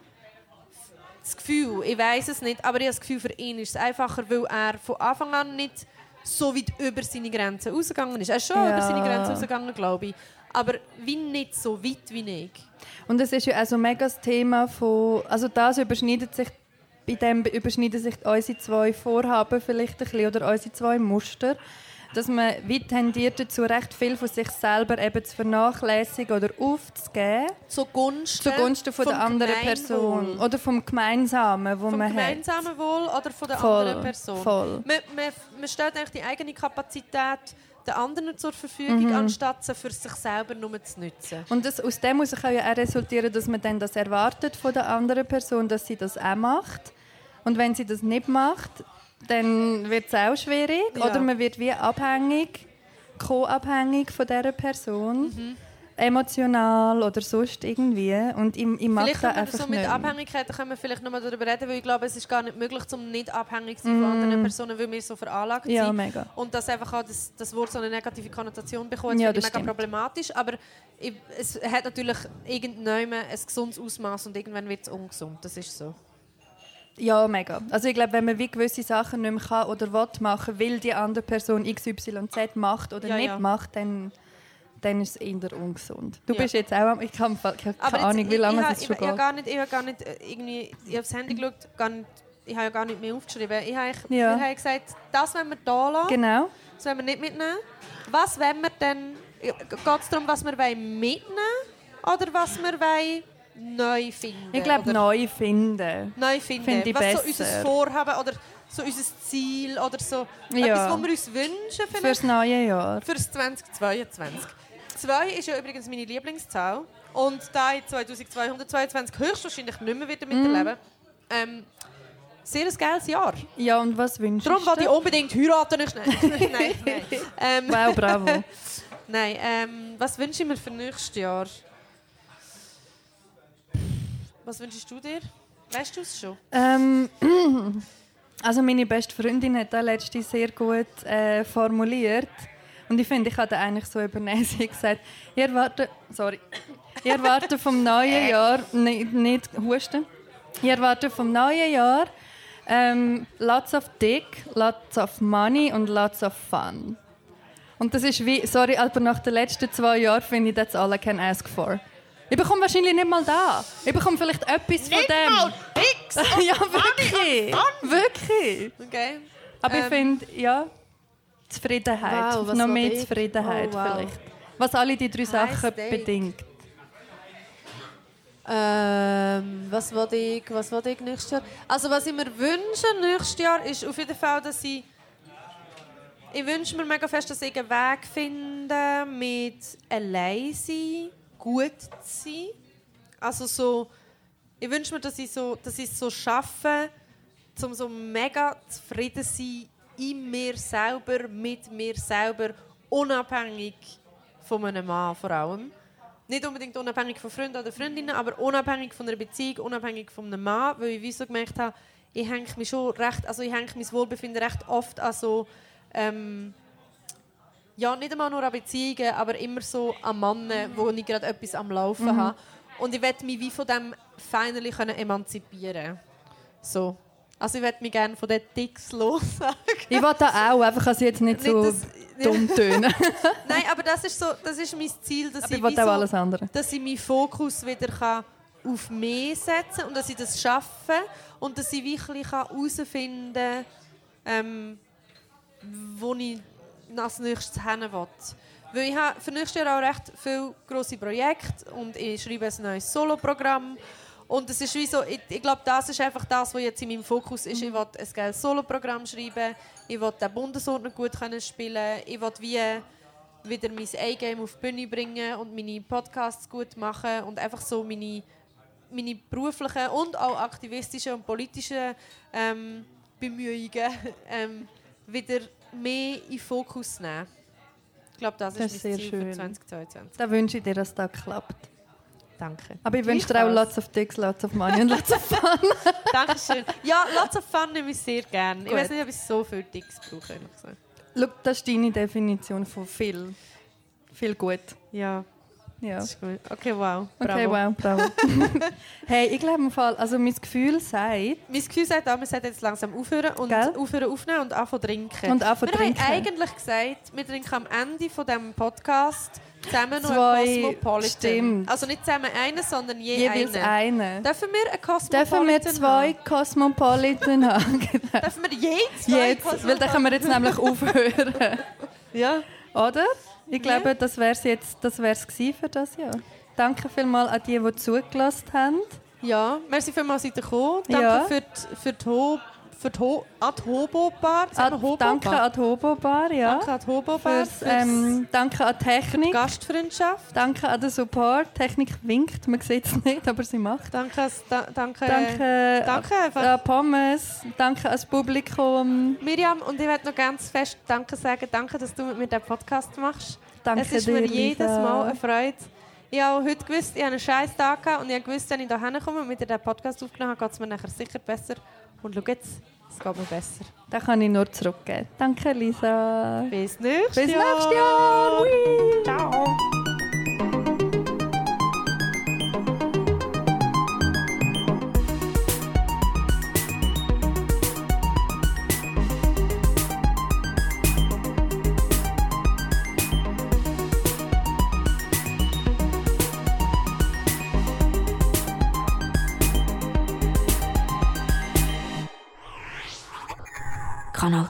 das Gefühl, ich weiß es nicht, aber ich habe das Gefühl, für ihn ist es einfacher, weil er von Anfang an nicht so weit über seine Grenzen rausgegangen ist. Er ist schon Ja. über seine Grenzen rausgegangen, glaube ich. Aber wie nicht so weit wie ich. Und es ist ja also mega das Thema von, also das überschneidet sich, bei dem überschneiden sich unsere zwei Vorhaben vielleicht ein bisschen, oder unsere zwei Muster, dass man wie tendiert dazu, recht viel von sich selber eben zu vernachlässigen oder aufzugeben, Zugunsten, zugunsten von der anderen. Person oder vom Gemeinsamen, wo Vom man hat. gemeinsamen Wohl oder von der Voll, anderen Person. voll. Man, man, man stellt eigentlich die eigene Kapazität den anderen zur Verfügung, Mhm. anstatt sie für sich selber nur zu nutzen. Und das, aus dem muss ja auch resultieren, dass man dann das erwartet von der anderen Person, dass sie das auch macht. Und wenn sie das nicht macht, dann wird es auch schwierig. Ja. Oder man wird wie abhängig, co-abhängig von dieser Person. Mhm. Emotional oder sonst irgendwie. Und ich, ich mag Vielleicht wir einfach so mit nicht. Abhängigkeiten können wir vielleicht noch mal darüber reden, weil ich glaube, es ist gar nicht möglich, um nicht abhängig zu sein von anderen Personen, weil wir so veranlagt Mhm. Ja, sind. mega. Und dass einfach auch das, das Wort so eine negative Konnotation bekommt, Ja, finde ich mega stimmt. problematisch. Aber ich, es hat natürlich irgendwann ein gesundes Ausmaß und irgendwann wird es ungesund. Das ist so. Ja, mega. Also ich glaube, wenn man wie gewisse Sachen nicht mehr kann oder will machen, weil die andere Person XYZ macht oder Ja, nicht ja. macht, dann, dann ist es eher ungesund. Du Ja. bist jetzt auch am... Ich habe ich habe Aber keine Ahnung, jetzt, wie lange ich, es ich, schon ich, ich, geht. gar nicht, ich habe gar nicht äh, irgendwie, ich habe aufs Handy geschaut, gar nicht, ich habe ja gar nicht mehr aufgeschrieben. Ich habe, Ja. Haben gesagt, das wollen wir hier lassen, Genau. das wollen wir nicht mitnehmen. Was wollen wir denn, geht es darum, was wir wollen mitnehmen oder was wir wollen neu finden? Ich glaube, neu finden. neu finden. finde ich was so unser Vorhaben oder so unser Ziel oder so Ja. etwas, was wir uns wünschen vielleicht Fürs neue Jahr. fürs 2022. Zwei ist ja übrigens meine Lieblingszahl. Und da ich 2222 höchstwahrscheinlich nicht mehr wieder miterleben ähm, sehr ein geiles Jahr. Ja, und was wünschst Darum du? wollte ich unbedingt heiraten. Nein. nein. Ähm, Wow, bravo. nein ähm, was wünsche ich mir für nächstes Jahr? Was wünschst du dir? Weißt du es schon? ähm, also meine beste Freundin hat das letzte sehr gut äh, formuliert. Und ich finde, ich habe das eigentlich so übernehmen. Sie hat gesagt, ich erwarte, sorry, ich erwarte vom neuen Jahr, nicht, nicht husten, ich erwarte vom neuen Jahr ähm, lots of dick, lots of money und lots of fun. Und das ist wie, sorry, aber nach den letzten zwei Jahren finde ich, that's all I can ask for. Ich bekomme wahrscheinlich nicht mal da. Ich bekomme vielleicht etwas von dem. Mal Dicks! ja, wirklich. Wirklich. Okay. Aber ich Ähm, finde, ja, Zufriedenheit. Wow, Noch mehr ich? Zufriedenheit Oh, wow. vielleicht. Was alle die drei Sachen Steak. bedingt. Ähm, was will ich, was will ich nächstes Jahr? Also was ich mir wünsche nächstes Jahr ist auf jeden Fall, dass ich ich wünsche mir mega fest, dass ich einen Weg finde mit allein sein, gut zu sein. Also so, ich wünsche mir, dass ich so, dass ich so schaffe, um so mega zufrieden zu sein in mir selber, mit mir selber, unabhängig von einem Mann vor allem. Nicht unbedingt unabhängig von Freunden oder Freundinnen, aber unabhängig von einer Beziehung, unabhängig von einem Mann, weil ich wie so gemerkt habe, ich hänge mich schon recht, also ich hänge mein Wohlbefinden recht oft an so, ähm, ja, nicht einmal nur an Beziehungen, aber immer so an Männern, wo ich gerade etwas am Laufen habe. Und ich möchte mich wie von dem finally können emanzipieren So. Also ich möchte mich gerne von den Ticks lossagen. Ich will da auch, einfach als jetzt nicht so Nicht, dass- dumm tönen. Nein, aber das ist, so, das ist mein Ziel, dass Aber ich, ich so, alles andere. dass ich meinen Fokus wieder kann auf mich setzen kann und dass ich das schaffe und dass ich wirklich herausfinden kann, ähm, wo ich als nächstes hin will. Weil ich habe für nächstes Jahr auch recht viele grosse Projekte und ich schreibe ein neues Soloprogramm. Und es ist wie so, ich, ich glaube, das ist einfach das, was jetzt in meinem Fokus ist. Ich will ein geiles Soloprogramm schreiben, ich will den Bundesordner gut können spielen, ich will wie wieder mein A-Game auf die Bühne bringen und meine Podcasts gut machen und einfach so meine, meine beruflichen und auch aktivistischen und politischen ähm, Bemühungen ähm, wieder mehr in den Fokus nehmen. Ich glaube, das, Das ist mein sehr Ziel schön. für 2022. Da wünsche ich dir, dass das klappt. Danke. Aber ich wünsche dir auch lots of dicks, lots of money und lots of fun. Dankeschön. Ja, lots of fun nehme ich sehr gerne. Ich weiß nicht, ob ich so viel Dicks brauche. ehrlich gesagt. Schau, das ist deine Definition von viel. Viel gut. Ja. Ja. Das ist gut. Okay, wow. Bravo. Okay, wow, bravo. hey, ich glaube im Fall, also mein Gefühl sagt, Mein Gefühl sagt auch, wir sollten jetzt langsam aufhören und Gell? aufhören aufnehmen und anfangen trinken. und anfangen wir trinken. haben eigentlich gesagt, wir trinken am Ende von diesem Podcast zusammen noch Zwei- einen Cosmopolitan. stimmt. Also nicht zusammen einen, sondern je jeweils einen. einen. Dürfen wir einen Cosmopolitan Dürfen wir zwei Cosmopolitan haben? haben? Dürfen wir je zwei Jetzt, weil dann können wir jetzt nämlich aufhören. Ja. Oder? Ich glaube, das wäre es jetzt das wär's für das Jahr. Danke vielmals an die, die zugelassen haben. Ja, merci vielmals, seid ihr gekommen. Danke Ja. für die, für die, Ho für die Ho Ad Hobo Bar. Ad, Hobo danke Bar? an die Hobo Bar, ja. Danke an die Hobo Bar Fürs, ähm, danke an Technik. Gastfreundschaft. Danke an den Support. Technik winkt, man sieht es nicht, aber sie macht. Danke, da, danke, Danke, danke einfach. an Pommes. Danke ans Publikum. Miriam, und ich möchte noch ganz fest Danke sagen. Danke, dass du mit mir diesen Podcast machst. Danke es ist dir, mir jedes Lisa. Mal eine Freude. Ich habe heute gewusst, ich habe einen scheiß Tag gehabt und ich habe gewusst, wenn ich hierher komme und mit dir den Podcast aufgenommen habe, geht es mir nachher sicher besser. Und schau jetzt, es geht mir besser. Da kann ich nur zurückgeben. Danke, Lisa. Bis nächstes Bis Jahr. nächstes Jahr. Hui. Ciao.